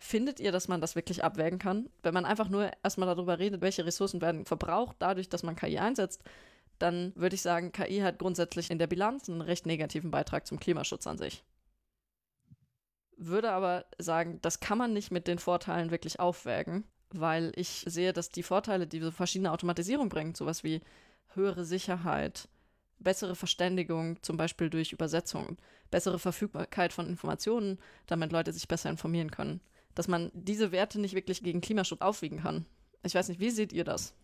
Findet ihr, dass man das wirklich abwägen kann? Wenn man einfach nur erstmal darüber redet, welche Ressourcen werden verbraucht, dadurch, dass man KI einsetzt, dann würde ich sagen, KI hat grundsätzlich in der Bilanz einen recht negativen Beitrag zum Klimaschutz an sich. Würde aber sagen, das kann man nicht mit den Vorteilen wirklich aufwägen weil ich sehe, dass die Vorteile, die so verschiedene Automatisierung bringt, sowas wie höhere Sicherheit, bessere Verständigung, zum Beispiel durch Übersetzung, bessere Verfügbarkeit von Informationen, damit Leute sich besser informieren können, dass man diese Werte nicht wirklich gegen Klimaschutz aufwiegen kann. Ich weiß nicht, wie seht ihr das?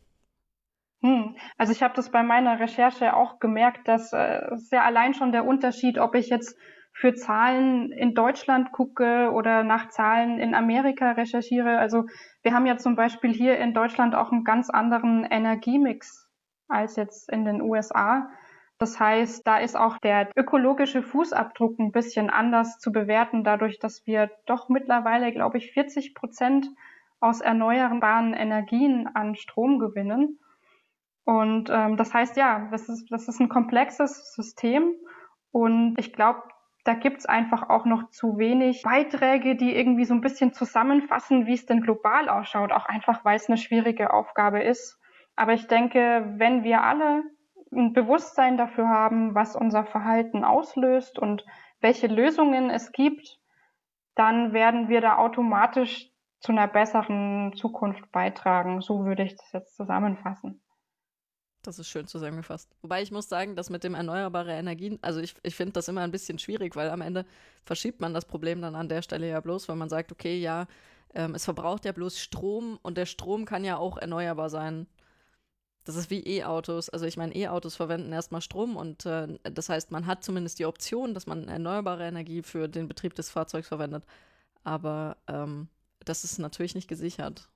Hm. Also ich habe das bei meiner Recherche auch gemerkt, dass äh, ja allein schon der Unterschied, ob ich jetzt für Zahlen in Deutschland gucke oder nach Zahlen in Amerika recherchiere. Also wir haben ja zum Beispiel hier in Deutschland auch einen ganz anderen Energiemix als jetzt in den USA. Das heißt, da ist auch der ökologische Fußabdruck ein bisschen anders zu bewerten, dadurch, dass wir doch mittlerweile, glaube ich, 40 Prozent aus erneuerbaren Energien an Strom gewinnen. Und ähm, das heißt, ja, das ist, das ist ein komplexes System. Und ich glaube, da gibt's einfach auch noch zu wenig Beiträge, die irgendwie so ein bisschen zusammenfassen, wie es denn global ausschaut, auch einfach weil es eine schwierige Aufgabe ist. Aber ich denke, wenn wir alle ein Bewusstsein dafür haben, was unser Verhalten auslöst und welche Lösungen es gibt, dann werden wir da automatisch zu einer besseren Zukunft beitragen. So würde ich das jetzt zusammenfassen. Das ist schön zusammengefasst. Wobei ich muss sagen, dass mit dem erneuerbare Energien, also ich, ich finde das immer ein bisschen schwierig, weil am Ende verschiebt man das Problem dann an der Stelle ja bloß, weil man sagt, okay, ja, ähm, es verbraucht ja bloß Strom und der Strom kann ja auch erneuerbar sein. Das ist wie E-Autos. Also ich meine, E-Autos verwenden erstmal Strom und äh, das heißt, man hat zumindest die Option, dass man erneuerbare Energie für den Betrieb des Fahrzeugs verwendet. Aber ähm, das ist natürlich nicht gesichert.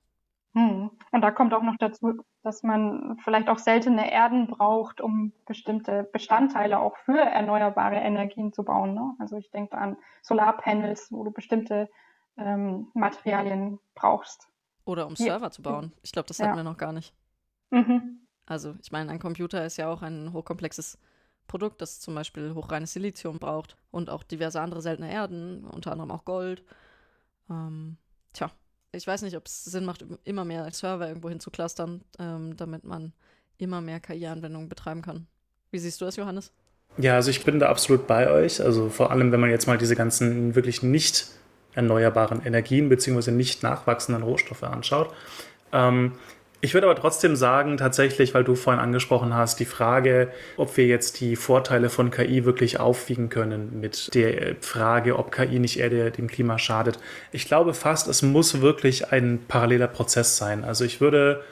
Hm. Und da kommt auch noch dazu, dass man vielleicht auch seltene Erden braucht, um bestimmte Bestandteile auch für erneuerbare Energien zu bauen. Ne? Also ich denke an Solarpanels, wo du bestimmte ähm, Materialien brauchst. Oder um Server ja. zu bauen. Ich glaube, das hatten ja. wir noch gar nicht. Mhm. Also ich meine, ein Computer ist ja auch ein hochkomplexes Produkt, das zum Beispiel hochreines Silizium braucht und auch diverse andere seltene Erden, unter anderem auch Gold. Ähm, tja, ich weiß nicht, ob es Sinn macht, immer mehr Server irgendwo hinzuklustern, ähm, damit man immer mehr KI-Anwendungen betreiben kann. Wie siehst du das, Johannes? Ja, also ich bin da absolut bei euch. Also vor allem, wenn man jetzt mal diese ganzen wirklich nicht erneuerbaren Energien bzw. nicht nachwachsenden Rohstoffe anschaut. Ähm, ich würde aber trotzdem sagen, tatsächlich, weil du vorhin angesprochen hast, die Frage, ob wir jetzt die Vorteile von KI wirklich aufwiegen können mit der Frage, ob KI nicht eher dem Klima schadet. Ich glaube fast, es muss wirklich ein paralleler Prozess sein. Also ich würde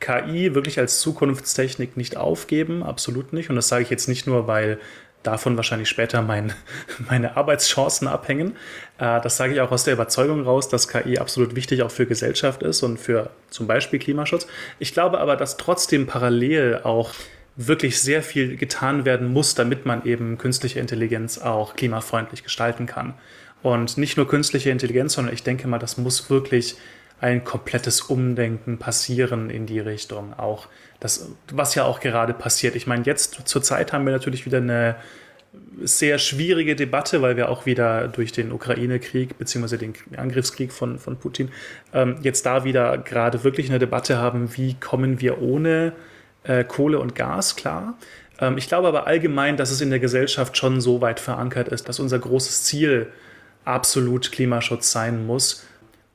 KI wirklich als Zukunftstechnik nicht aufgeben, absolut nicht. Und das sage ich jetzt nicht nur, weil davon wahrscheinlich später mein, *laughs* meine Arbeitschancen abhängen. Äh, das sage ich auch aus der Überzeugung raus, dass KI absolut wichtig auch für Gesellschaft ist und für zum Beispiel Klimaschutz. Ich glaube aber, dass trotzdem parallel auch wirklich sehr viel getan werden muss, damit man eben künstliche Intelligenz auch klimafreundlich gestalten kann. Und nicht nur künstliche Intelligenz, sondern ich denke mal, das muss wirklich ein komplettes Umdenken passieren in die Richtung. Auch das, was ja auch gerade passiert. Ich meine, jetzt zur Zeit haben wir natürlich wieder eine sehr schwierige Debatte, weil wir auch wieder durch den Ukraine-Krieg bzw. den Angriffskrieg von, von Putin ähm, jetzt da wieder gerade wirklich eine Debatte haben, wie kommen wir ohne äh, Kohle und Gas klar. Ähm, ich glaube aber allgemein, dass es in der Gesellschaft schon so weit verankert ist, dass unser großes Ziel absolut Klimaschutz sein muss.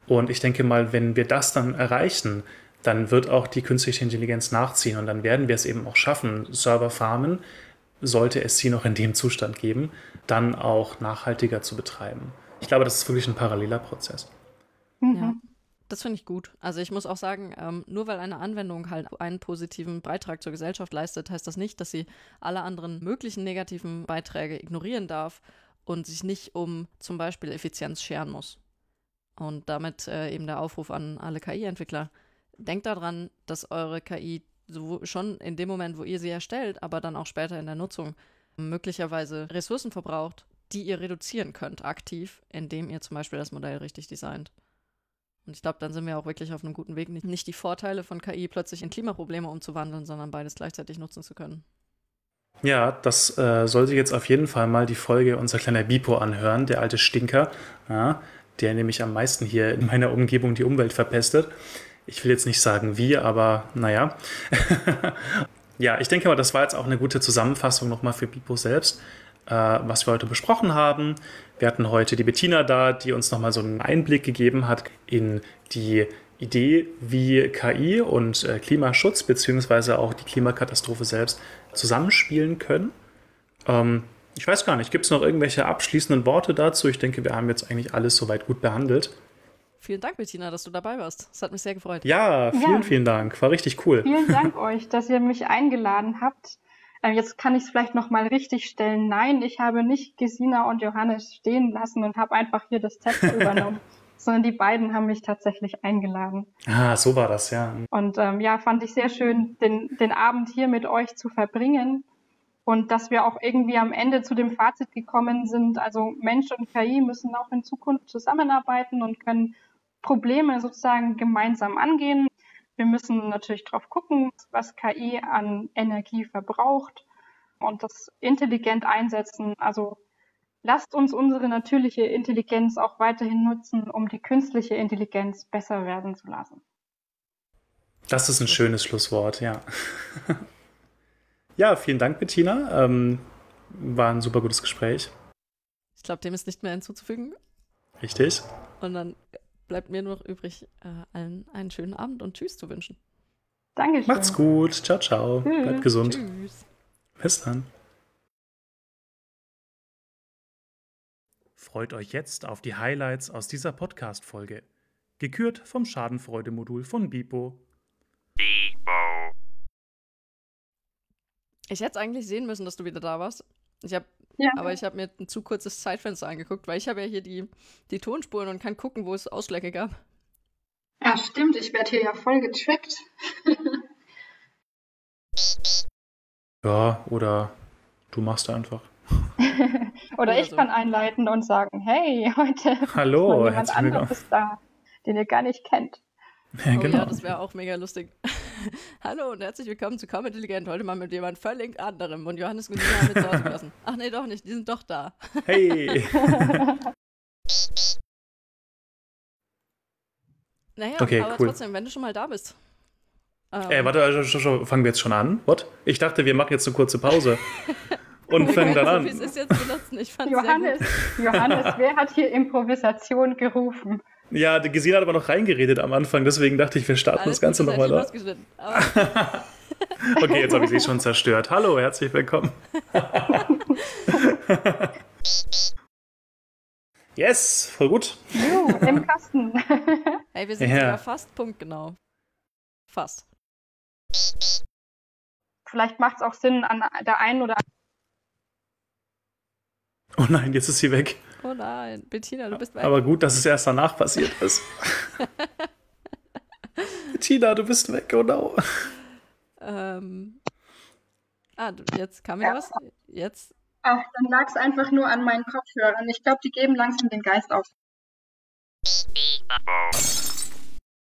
Und ich denke mal, wenn wir das dann erreichen, dann wird auch die künstliche Intelligenz nachziehen und dann werden wir es eben auch schaffen, Serverfarmen, sollte es sie noch in dem Zustand geben, dann auch nachhaltiger zu betreiben. Ich glaube, das ist wirklich ein paralleler Prozess. Mhm. Ja, das finde ich gut. Also ich muss auch sagen, ähm, nur weil eine Anwendung halt einen positiven Beitrag zur Gesellschaft leistet, heißt das nicht, dass sie alle anderen möglichen negativen Beiträge ignorieren darf und sich nicht um zum Beispiel Effizienz scheren muss. Und damit äh, eben der Aufruf an alle KI-Entwickler. Denkt daran, dass eure KI so schon in dem Moment, wo ihr sie erstellt, aber dann auch später in der Nutzung möglicherweise Ressourcen verbraucht, die ihr reduzieren könnt aktiv, indem ihr zum Beispiel das Modell richtig designt. Und ich glaube, dann sind wir auch wirklich auf einem guten Weg, nicht, die Vorteile von KI plötzlich in Klimaprobleme umzuwandeln, sondern beides gleichzeitig nutzen zu können. Ja, das äh, soll sich jetzt auf jeden Fall mal die Folge unser kleiner Bipo anhören, der alte Stinker, ja, der nämlich am meisten hier in meiner Umgebung die Umwelt verpestet. Ich will jetzt nicht sagen wie, aber naja. *laughs* ja, ich denke mal, das war jetzt auch eine gute Zusammenfassung nochmal für Bipo selbst, äh, was wir heute besprochen haben. Wir hatten heute die Bettina da, die uns nochmal so einen Einblick gegeben hat in die Idee, wie KI und äh, Klimaschutz beziehungsweise auch die Klimakatastrophe selbst zusammenspielen können. Ähm, ich weiß gar nicht, gibt es noch irgendwelche abschließenden Worte dazu? Ich denke, wir haben jetzt eigentlich alles soweit gut behandelt. Vielen Dank, Bettina, dass du dabei warst. Das hat mich sehr gefreut. Ja, vielen, ja. vielen Dank. War richtig cool. Vielen *laughs* Dank euch, dass ihr mich eingeladen habt. Ähm, jetzt kann ich es vielleicht nochmal richtig stellen. Nein, ich habe nicht Gesina und Johannes stehen lassen und habe einfach hier das Test *laughs* übernommen, sondern die beiden haben mich tatsächlich eingeladen. Ah, so war das, ja. Und ähm, ja, fand ich sehr schön, den, den Abend hier mit euch zu verbringen und dass wir auch irgendwie am Ende zu dem Fazit gekommen sind, also Mensch und KI müssen auch in Zukunft zusammenarbeiten und können Probleme sozusagen gemeinsam angehen. Wir müssen natürlich drauf gucken, was KI an Energie verbraucht und das intelligent einsetzen. Also lasst uns unsere natürliche Intelligenz auch weiterhin nutzen, um die künstliche Intelligenz besser werden zu lassen. Das ist ein schönes Schlusswort, ja. Ja, vielen Dank, Bettina. Ähm, war ein super gutes Gespräch. Ich glaube, dem ist nicht mehr hinzuzufügen. Richtig. Und dann bleibt mir nur noch übrig, äh, allen einen schönen Abend und Tschüss zu wünschen. Dankeschön. Macht's gut. Ciao, ciao. Tschüss. Bleibt gesund. Tschüss. Bis dann. Freut euch jetzt auf die Highlights aus dieser Podcast-Folge. Gekürt vom Schadenfreude-Modul von Bipo. Ich hätte eigentlich sehen müssen, dass du wieder da warst. Ich hab, Ja. Aber ich habe mir ein zu kurzes Zeitfenster angeguckt, weil ich habe ja hier die, die Tonspuren und kann gucken, wo es Ausschläge gab. Ja, stimmt. Ich werde hier ja voll getrackt. *laughs* Ja, oder du machst einfach. *laughs* Oder Oder ich so. kann einleiten und sagen, hey, heute *laughs* ist Hallo, mal jemand herzlich willkommen. anderes da, den ihr gar nicht kennt. Ja, Oh genau. ja, das wäre auch mega lustig. *laughs* Hallo und herzlich willkommen zu Kaum Intelligent. Heute mal mit jemand völlig anderem. Und Johannes und Nina haben wir zu Hause gelassen. *laughs* Ach nee, doch nicht. Die sind doch da. hey. *laughs* Naja, Okay, aber cool. trotzdem, wenn du schon mal da bist. Ähm, Äh, warte, also, schon- schon- fangen wir jetzt schon an? What? Ich dachte, wir machen jetzt eine kurze Pause. Und fangen dann an. ist jetzt benutzen. Ich fand's Johannes, sehr Johannes, wer hat hier Improvisation gerufen? Ja, die Gesine hat aber noch reingeredet am Anfang, deswegen dachte ich, wir starten Alles das Ganze nochmal da. *laughs* Okay, jetzt habe ich sie schon zerstört. Hallo, herzlich willkommen. *laughs* yes, voll gut. Jo, im Kasten. *laughs* hey, wir sind Ja. sogar fast punktgenau. Fast. Vielleicht macht es auch Sinn, an der einen oder Oh nein, jetzt ist sie weg. Oh nein, Bettina, du bist weg. Aber gut, dass es erst danach passiert ist. *laughs* Bettina, du bist weg, oh no. Ähm. Ah, jetzt kam wieder Ja. was. Jetzt. Ach, dann lag es einfach nur an meinen Kopfhörern. Ich glaube, die geben langsam den Geist auf.